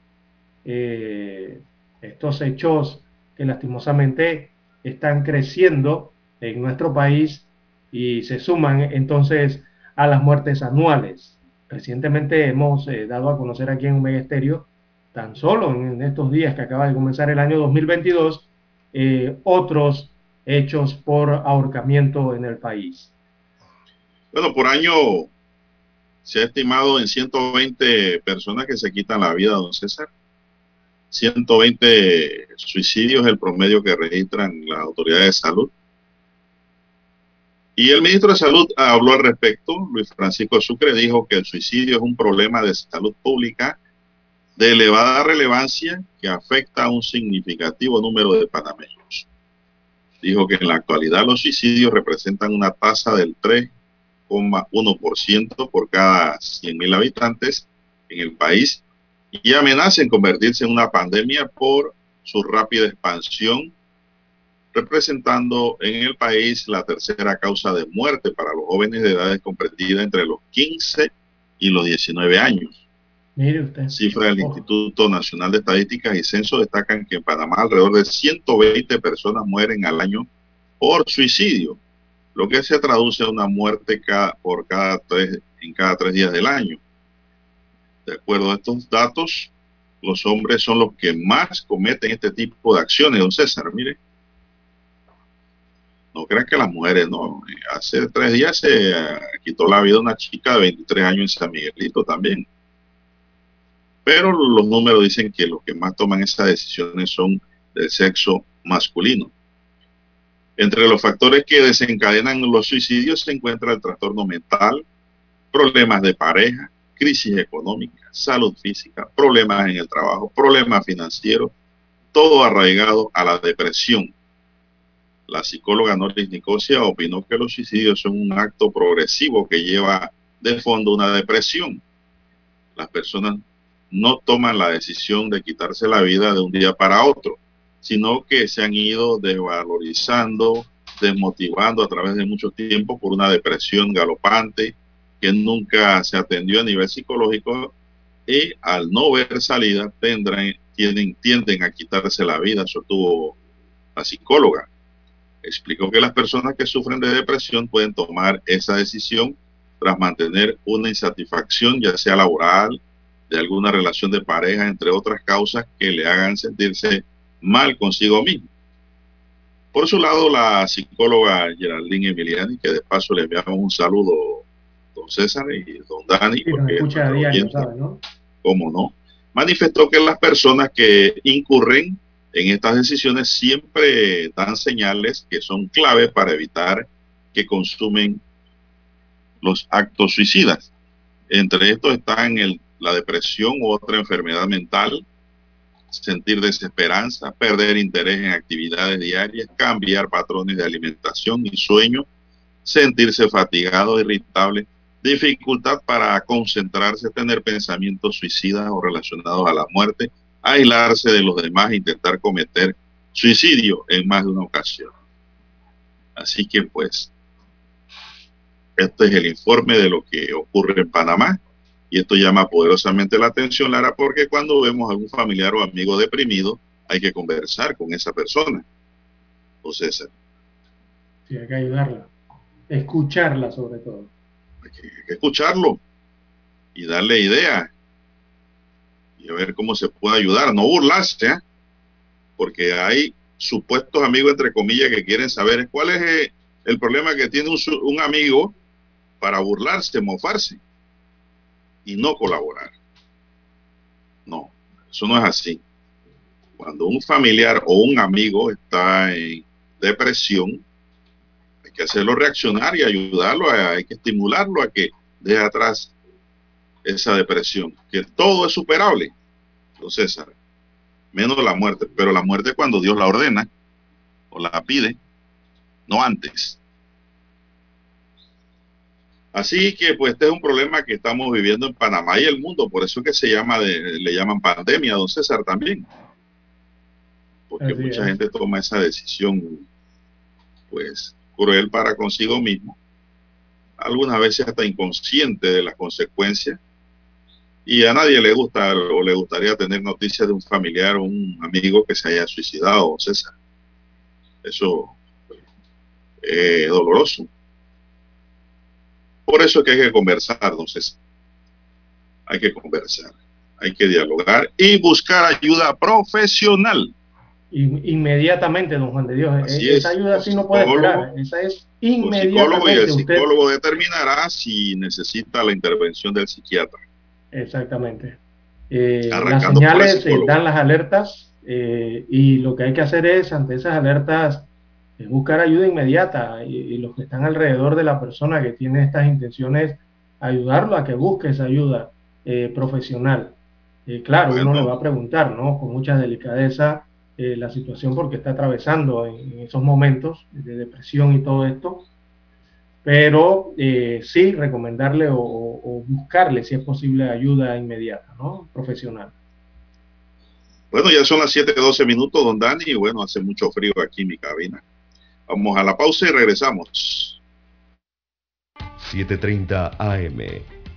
Speaker 3: Eh, estos hechos que lastimosamente están creciendo en nuestro país y se suman entonces a las muertes anuales. Recientemente hemos eh, dado a conocer aquí en un Estéreo, tan solo en estos días que acaba de comenzar el año 2022, eh, otros hechos por ahorcamiento en el país.
Speaker 1: Bueno, por año se ha estimado en 120 personas que se quitan la vida, don César. 120 suicidios el promedio que registran las autoridades de salud. Y el ministro de Salud habló al respecto. Luis Francisco Sucre dijo que el suicidio es un problema de salud pública de elevada relevancia que afecta a un significativo número de panameños. Dijo que en la actualidad los suicidios representan una tasa del 3,1% por cada 100.000 habitantes en el país y amenaza en convertirse en una pandemia por su rápida expansión, representando en el país la tercera causa de muerte para los jóvenes de edades comprendidas entre los 15 y los 19 años.
Speaker 3: Mire usted.
Speaker 1: Cifras del Instituto Nacional de Estadísticas y Censo destacan que en Panamá alrededor de 120 personas mueren al año por suicidio, lo que se traduce a una muerte cada, por cada tres, en cada tres días del año. De acuerdo a estos datos, los hombres son los que más cometen este tipo de acciones, don César, mire. No crean que las mujeres, no. Hace tres días se quitó la vida una chica de 23 años en San Miguelito también pero los números dicen que los que más toman esas decisiones son del sexo masculino. Entre los factores que desencadenan los suicidios se encuentra el trastorno mental, problemas de pareja, crisis económica, salud física, problemas en el trabajo, problemas financieros, todo arraigado a la depresión. La psicóloga Norris Nicosia opinó que los suicidios son un acto progresivo que lleva de fondo una depresión. Las personas no toman la decisión de quitarse la vida de un día para otro, sino que se han ido desvalorizando, desmotivando a través de mucho tiempo por una depresión galopante que nunca se atendió a nivel psicológico y al no ver salida tendrán, tienen, tienden a quitarse la vida, sostuvo la psicóloga. Explicó que las personas que sufren de depresión pueden tomar esa decisión tras mantener una insatisfacción, ya sea laboral, de alguna relación de pareja, entre otras causas que le hagan sentirse mal consigo mismo. Por su lado, la psicóloga Geraldine Emiliani, que de paso le enviamos un saludo, don César y don Dani, porque ¿no? ¿Cómo no? Manifestó que las personas que incurren en estas decisiones siempre dan señales que son clave para evitar que consumen los actos suicidas. Entre estos están la depresión u otra enfermedad mental, sentir desesperanza, perder interés en actividades diarias, cambiar patrones de alimentación y sueño, sentirse fatigado, irritable, dificultad para concentrarse, tener pensamientos suicidas o relacionados a la muerte, aislarse de los demás e intentar cometer suicidio en más de una ocasión. Así que pues, este es el informe de lo que ocurre en Panamá y esto llama poderosamente la atención, Lara, porque cuando vemos a algún familiar o amigo deprimido, hay que conversar con esa persona. O César.
Speaker 3: Sí, hay que ayudarla. Escucharla sobre todo.
Speaker 1: Hay que, hay que escucharlo y darle idea a ver cómo se puede ayudar. No burlarse, ¿eh? porque hay supuestos amigos, entre comillas, que quieren saber cuál es eh, el problema que tiene un, un amigo para burlarse, mofarse y no colaborar. No, eso no es así. Cuando un familiar o un amigo está en depresión, hay que hacerlo reaccionar y ayudarlo, a- hay que estimularlo a que deje atrás esa depresión, que todo es superable, don César, menos la muerte, pero la muerte cuando Dios la ordena o la pide, no antes. Así que pues este es un problema que estamos viviendo en Panamá y el mundo, por eso es que se llama de- le llaman pandemia, don César también. Porque
Speaker 3: Así
Speaker 1: mucha
Speaker 3: es.
Speaker 1: gente toma esa decisión pues cruel para consigo mismo, algunas veces hasta inconsciente de las consecuencias. Y a nadie le gusta o le gustaría tener noticias de un familiar o un amigo que se haya suicidado, César. Eso pues, es doloroso. Por eso es que hay que conversar, entonces. Hay que conversar, hay que dialogar y buscar ayuda profesional.
Speaker 3: In- inmediatamente, don Juan de Dios.
Speaker 1: Así
Speaker 3: E- Esa
Speaker 1: es.
Speaker 3: ayuda sí no puede esperar. Esa es
Speaker 1: Un psicólogo y
Speaker 3: inmediatamente.
Speaker 1: el
Speaker 3: Usted,
Speaker 1: psicólogo determinará si necesita la intervención del psiquiatra.
Speaker 3: Exactamente. Eh, las señales eh, dan las alertas eh, y lo que hay que hacer es, ante esas alertas, es buscar ayuda inmediata y, y los que están alrededor de la persona que tiene estas intenciones, ayudarlo a que busque esa ayuda eh, profesional. Claro, uno le va a preguntar, ¿no? Con mucha delicadeza la situación porque está atravesando en, en esos momentos de depresión y todo esto. Pero eh, sí recomendarle o, o- o buscarle, si es posible, ayuda inmediata, ¿no? Profesional.
Speaker 1: Bueno, ya son las 7:12 minutos, don Dani, y bueno, hace mucho frío aquí en mi cabina. Vamos a la pausa y regresamos.
Speaker 2: 7.30 AM.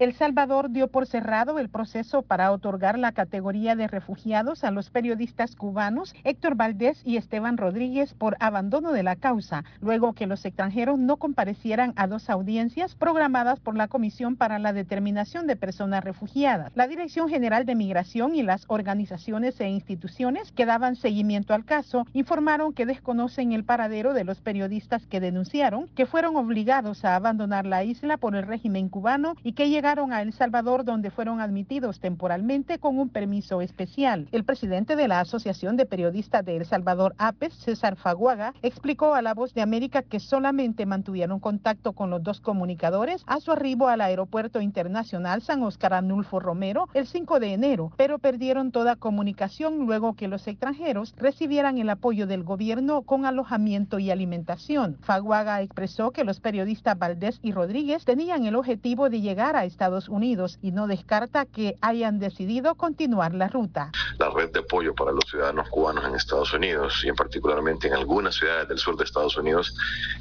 Speaker 15: El Salvador dio por cerrado el proceso para otorgar la categoría de refugiados a los periodistas cubanos Héctor Valdés y Esteban Rodríguez por abandono de la causa, luego que los extranjeros no comparecieran a dos audiencias programadas por la Comisión para la Determinación de Personas Refugiadas. La Dirección General de Migración y las organizaciones e instituciones que daban seguimiento al caso informaron que desconocen el paradero de los periodistas que denunciaron que fueron obligados a abandonar la isla por el régimen cubano y que llegaron a El Salvador donde fueron admitidos temporalmente con un permiso especial. El presidente de la Asociación de Periodistas de El Salvador, APES, César Faguaga, explicó a La Voz de América que solamente mantuvieron contacto con los dos comunicadores a su arribo al Aeropuerto Internacional San Oscar Anulfo Romero el 5 de enero, pero perdieron toda comunicación luego que los extranjeros recibieran el apoyo del gobierno con alojamiento y alimentación. Faguaga expresó que los periodistas Valdés y Rodríguez tenían el objetivo de llegar a Estados Unidos y no descarta que hayan decidido continuar la ruta.
Speaker 16: la red de apoyo para los ciudadanos cubanos en Estados Unidos y en particularmente en algunas ciudades del sur de Estados Unidos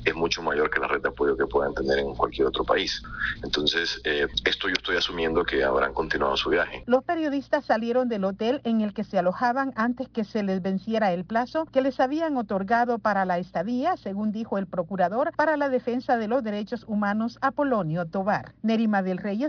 Speaker 16: es mucho mayor que la red de apoyo que puedan tener en cualquier otro país. Entonces, eh, esto yo estoy asumiendo que habrán continuado su viaje.
Speaker 15: Los periodistas salieron del hotel en el que se alojaban antes que se les venciera el plazo que les habían otorgado para la estadía, según dijo el procurador para la defensa de los derechos humanos Apolonio Tobar. Nerima del Reyes,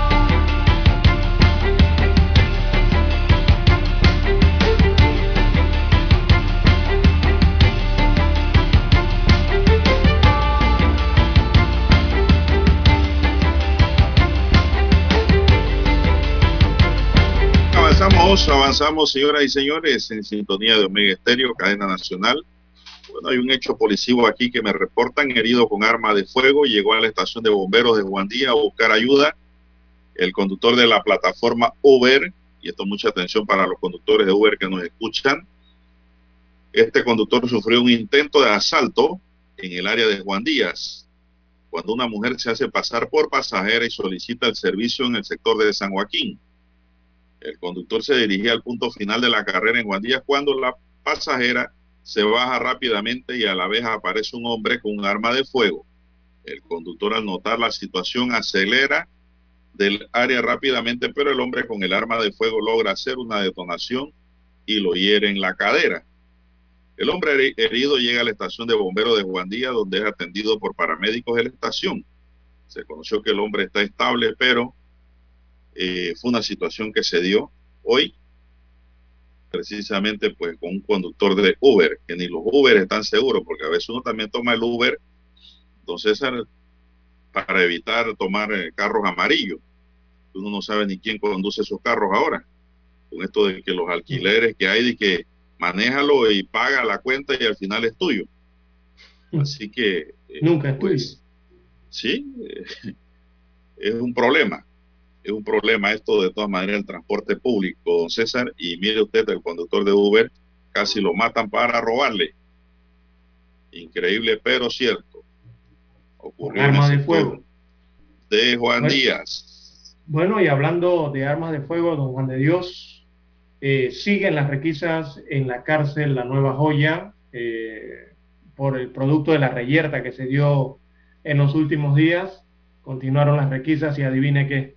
Speaker 1: Avanzamos, avanzamos, señoras y señores, en sintonía de Omega Estéreo, cadena nacional. Bueno, hay un hecho policivo aquí que me reportan, herido con arma de fuego, llegó a la estación de bomberos de Juan Díaz a buscar ayuda. El conductor de la plataforma Uber, y esto mucha atención para los conductores de Uber que nos escuchan, este conductor sufrió un intento de asalto en el área de Juan Díaz, cuando una mujer se hace pasar por pasajera y solicita el servicio en el sector de San Joaquín. El conductor se dirigía al punto final de la carrera en Juan Díaz cuando la pasajera se baja rápidamente y a la vez aparece un hombre con un arma de fuego. El conductor al notar la situación acelera del área rápidamente, pero el hombre con el arma de fuego logra hacer una detonación y lo hiere en la cadera. El hombre herido llega a la estación de bomberos de Juan Díaz, donde es atendido por paramédicos de la estación. Se conoció que el hombre está estable, pero eh, fue una situación que se dio hoy, precisamente pues con un conductor de Uber, que ni los Uber están seguros, porque a veces uno también toma el Uber, entonces para evitar tomar eh, carros amarillos. Uno no sabe ni quién conduce esos carros ahora, con esto de que los alquileres que hay, de que manéjalo y paga la cuenta y al final es tuyo. Así que... eh,
Speaker 3: Nunca es tuyo.
Speaker 1: pues, Sí, eh, [LAUGHS] es un problema. Es un problema esto de todas maneras el transporte público, don César. Y mire usted, el conductor de Uber casi lo matan para robarle. Increíble, pero cierto. Ocurrió en
Speaker 3: Arma
Speaker 1: el
Speaker 3: de fuego.
Speaker 1: De Juan
Speaker 3: Bueno.
Speaker 1: Díaz.
Speaker 3: Bueno, y hablando de armas de fuego, don Juan de Dios, eh, siguen las requisas en la cárcel La Nueva Joya eh, por el producto de la reyerta que se dio en los últimos días. Continuaron las requisas y adivine qué.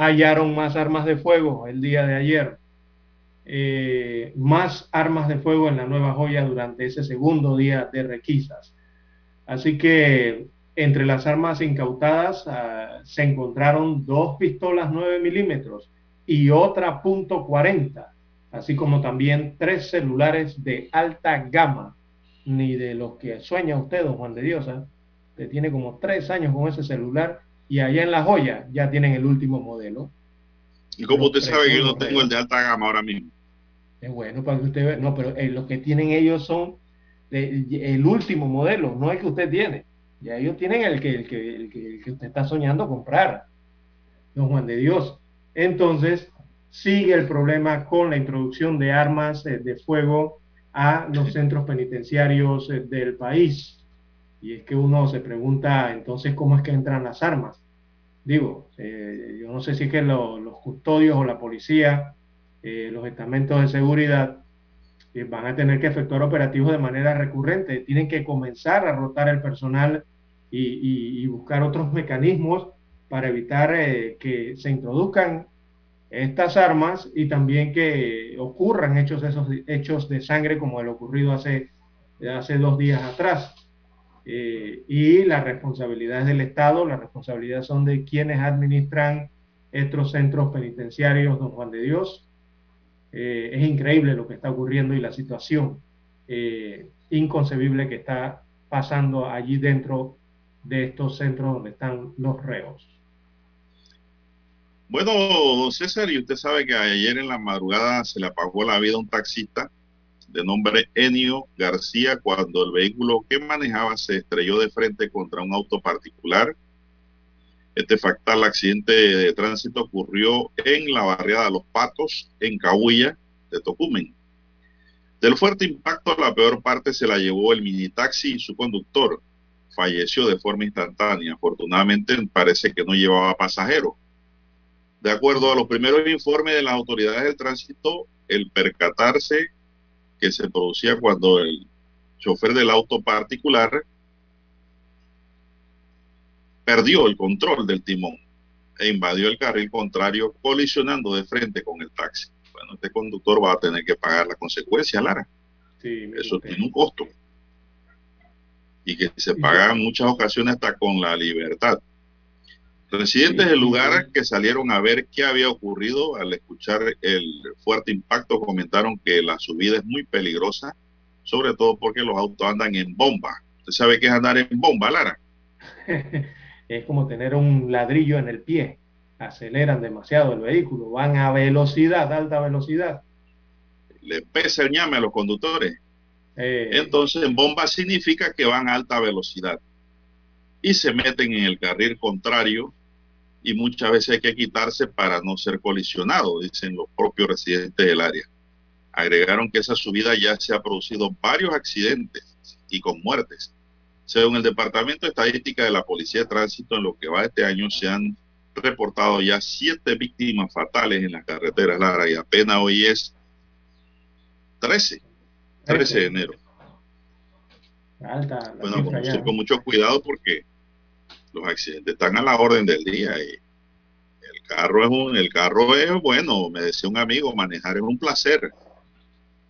Speaker 3: Hallaron más armas de fuego el día de ayer. Eh, más armas de fuego en La Nueva Joya durante ese segundo día de requisas. Así que entre las armas incautadas ah, se encontraron dos pistolas 9 milímetros y otra punto .40, así como también tres celulares de alta gama, ni de los que sueña usted, don Juan de Dios. ¿ah? Usted tiene como tres años con ese celular y allá en La Joya ya tienen el último modelo.
Speaker 1: Y como usted sabe que yo no tengo el de alta gama ahora mismo.
Speaker 3: Es bueno para que usted vea. No, pero eh, los que tienen ellos son de- el último modelo, no el que usted tiene. Ya ellos tienen el que, el que, el que, el que usted está soñando comprar. Don Juan de Dios. Entonces, sigue el problema con la introducción de armas eh, de fuego a los centros penitenciarios eh, del país. Y es que uno se pregunta entonces cómo es que entran las armas. Digo, eh, yo no sé si es que lo- los custodios o la policía, eh, los estamentos de seguridad, eh, van a tener que efectuar operativos de manera recurrente. Tienen que comenzar a rotar el personal y, buscar otros mecanismos para evitar eh, que se introduzcan estas armas y también que ocurran hechos, esos hechos de sangre como el ocurrido hace, hace dos días atrás. Eh, y las responsabilidades del Estado, las responsabilidades son de quienes administran estos centros penitenciarios, don Juan de Dios. Eh, es increíble lo que está ocurriendo y la situación eh, inconcebible que está pasando allí dentro de estos centros donde están los reos.
Speaker 1: Bueno, don César, y usted sabe que ayer en la madrugada se le apagó la vida a un taxista de nombre Enio García cuando el vehículo que manejaba se estrelló de frente contra un auto particular. Este fatal accidente de tránsito ocurrió en la barriada Los Patos, en Cahuilla, de Tocumen. Del fuerte impacto, la peor parte se la llevó el mini taxi y su conductor. Falleció de forma instantánea. Afortunadamente parece que no llevaba pasajero. De acuerdo a los primeros informes de las autoridades del tránsito, el percatarse que se producía cuando el chofer del auto particular perdió el control del timón e invadió el carril contrario colisionando de frente con el taxi. Bueno, este conductor va a tener que pagar la consecuencia, Lara.
Speaker 3: Sí,
Speaker 1: Eso tiene un costo. Y que se paga en muchas ocasiones hasta con la libertad. Residentes del lugar que salieron a ver qué había ocurrido al escuchar el fuerte impacto comentaron que la subida es muy peligrosa, sobre todo porque los autos andan en bomba. ¿Usted sabe qué es andar en bomba, Lara? [LAUGHS]
Speaker 3: es como tener un ladrillo en el pie. Aceleran demasiado el vehículo, van a velocidad, alta velocidad.
Speaker 1: Le pesa el ñame a los conductores.
Speaker 3: Eh,
Speaker 1: Entonces, en bomba significa que van a alta velocidad y se meten en el carril contrario y muchas veces hay que quitarse para no ser colisionado, dicen los propios residentes del área. Agregaron que esa subida ya se ha producido varios accidentes y con muertes. Según el Departamento de Estadística de la Policía de Tránsito, en lo que va este año se han reportado ya siete víctimas fatales en las carreteras Lara y apenas hoy es 13, 13 de enero.
Speaker 3: alta
Speaker 1: Bueno, conducir con mucho cuidado porque los accidentes están a la orden del día y el carro es un, el carro es bueno, me decía un amigo, manejar es un placer.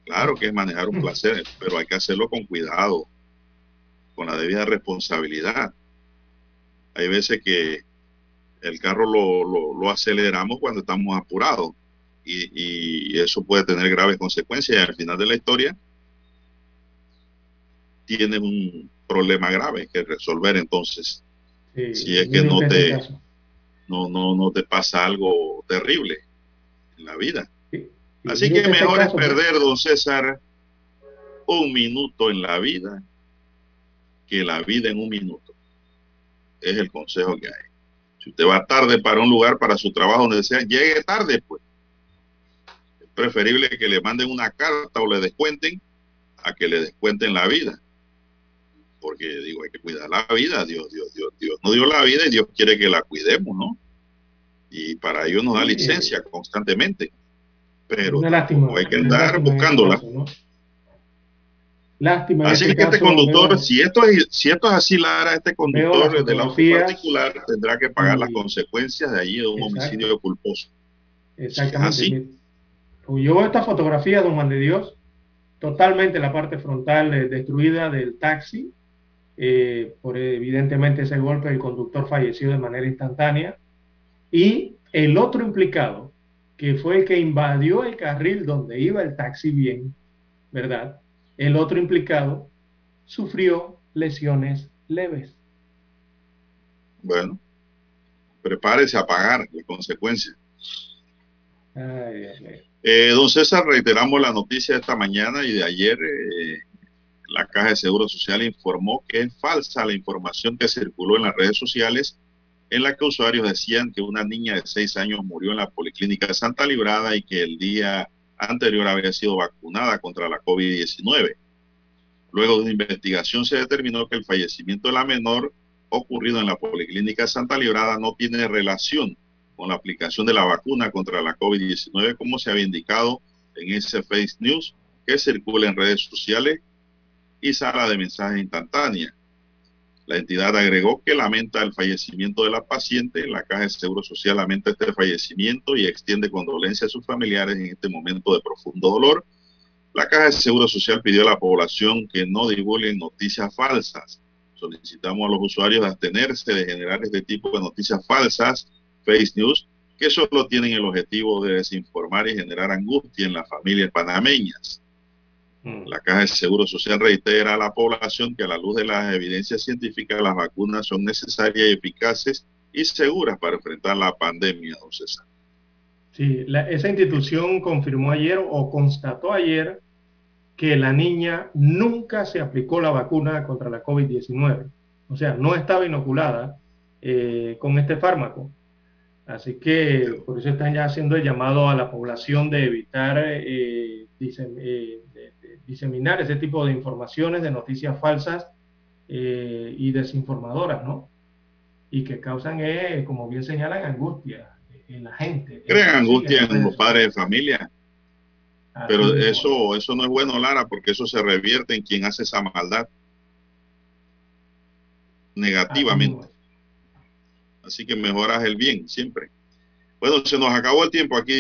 Speaker 1: Claro que es manejar un placer, pero hay que hacerlo con cuidado, con la debida responsabilidad. Hay veces que el carro lo, lo- lo aceleramos cuando estamos apurados y, y eso puede tener graves consecuencias y al final de la historia tiene un problema grave que resolver entonces
Speaker 3: Sí,
Speaker 1: si es que no te no no no te pasa algo terrible en la vida. Así que mejor es
Speaker 3: caso,
Speaker 1: perder don César un minuto en la vida que la vida en un minuto. Es el consejo que hay. Si usted va tarde para un lugar para su trabajo donde sea llegue tarde pues. Es preferible que le manden una carta o le descuenten a que le descuenten la vida porque digo, hay que cuidar la vida, Dios, Dios, Dios, Dios no dio la vida y Dios quiere que la cuidemos, ¿no? Y para ello nos da
Speaker 3: Sí.
Speaker 1: licencia constantemente, pero
Speaker 3: lástima,
Speaker 1: hay que andar
Speaker 3: lástima este
Speaker 1: buscándola.
Speaker 3: caso, ¿no? Lástima.
Speaker 1: Así
Speaker 3: este
Speaker 1: que este
Speaker 3: caso,
Speaker 1: conductor,
Speaker 3: veo-
Speaker 1: si esto es, si esto es así, Lara, este conductor del auto particular tendrá que pagar las consecuencias de allí de un
Speaker 3: Exacto.
Speaker 1: homicidio culposo.
Speaker 3: Exactamente.
Speaker 1: así.
Speaker 3: Pues Yo veo esta fotografía, don Juan de Dios, totalmente la parte frontal eh, destruida del taxi. Eh, por evidentemente ese golpe, el conductor falleció de manera instantánea. Y el otro implicado, que fue el que invadió el carril donde iba el taxi bien, ¿verdad? El otro implicado sufrió lesiones leves.
Speaker 1: Bueno, prepárese a pagar las consecuencias.
Speaker 3: Ay, Dios mío.
Speaker 1: Eh, don César, reiteramos la noticia de esta mañana y de ayer. eh, la Caja de Seguro Social informó que es falsa la información que circuló en las redes sociales en la que usuarios decían que una niña de seis años murió en la Policlínica Santa Librada y que el día anterior había sido vacunada contra la COVID-19. Luego de una investigación se determinó que el fallecimiento de la menor ocurrido en la Policlínica Santa Librada no tiene relación con la aplicación de la vacuna contra la COVID-19, como se había indicado en ese Face News que circula en redes sociales y sala de mensajes instantáneas. La entidad agregó que lamenta el fallecimiento de la paciente. La Caja de Seguro Social lamenta este fallecimiento y extiende condolencias a sus familiares en este momento de profundo dolor. La Caja de Seguro Social pidió a la población que no divulguen noticias falsas Solicitamos a los usuarios abstenerse de generar este tipo de noticias falsas, face news, que solo tienen el objetivo de desinformar y generar angustia en las familias panameñas. La Caja de Seguro Social reitera a la población que a la luz de las evidencias científicas las vacunas son necesarias y eficaces y seguras para enfrentar la pandemia, don César.
Speaker 3: Sí, la- esa institución confirmó ayer o constató ayer que la niña nunca se aplicó la vacuna contra la COVID-19. O sea, no estaba inoculada eh, con este fármaco. Así que por eso están ya haciendo el llamado a la población de evitar eh, disem- eh, diseminar ese tipo de informaciones, de noticias falsas eh, y desinformadoras, ¿no? Y que causan, eh, como bien señalan, angustia en la gente.
Speaker 1: Crean angustia
Speaker 3: en
Speaker 1: los padres de familia.
Speaker 3: Así
Speaker 1: Pero eso, eso no es bueno, Lara, porque eso se revierte en quien hace esa maldad negativamente. Así que mejoras el bien siempre. Bueno, se nos acabó el tiempo aquí.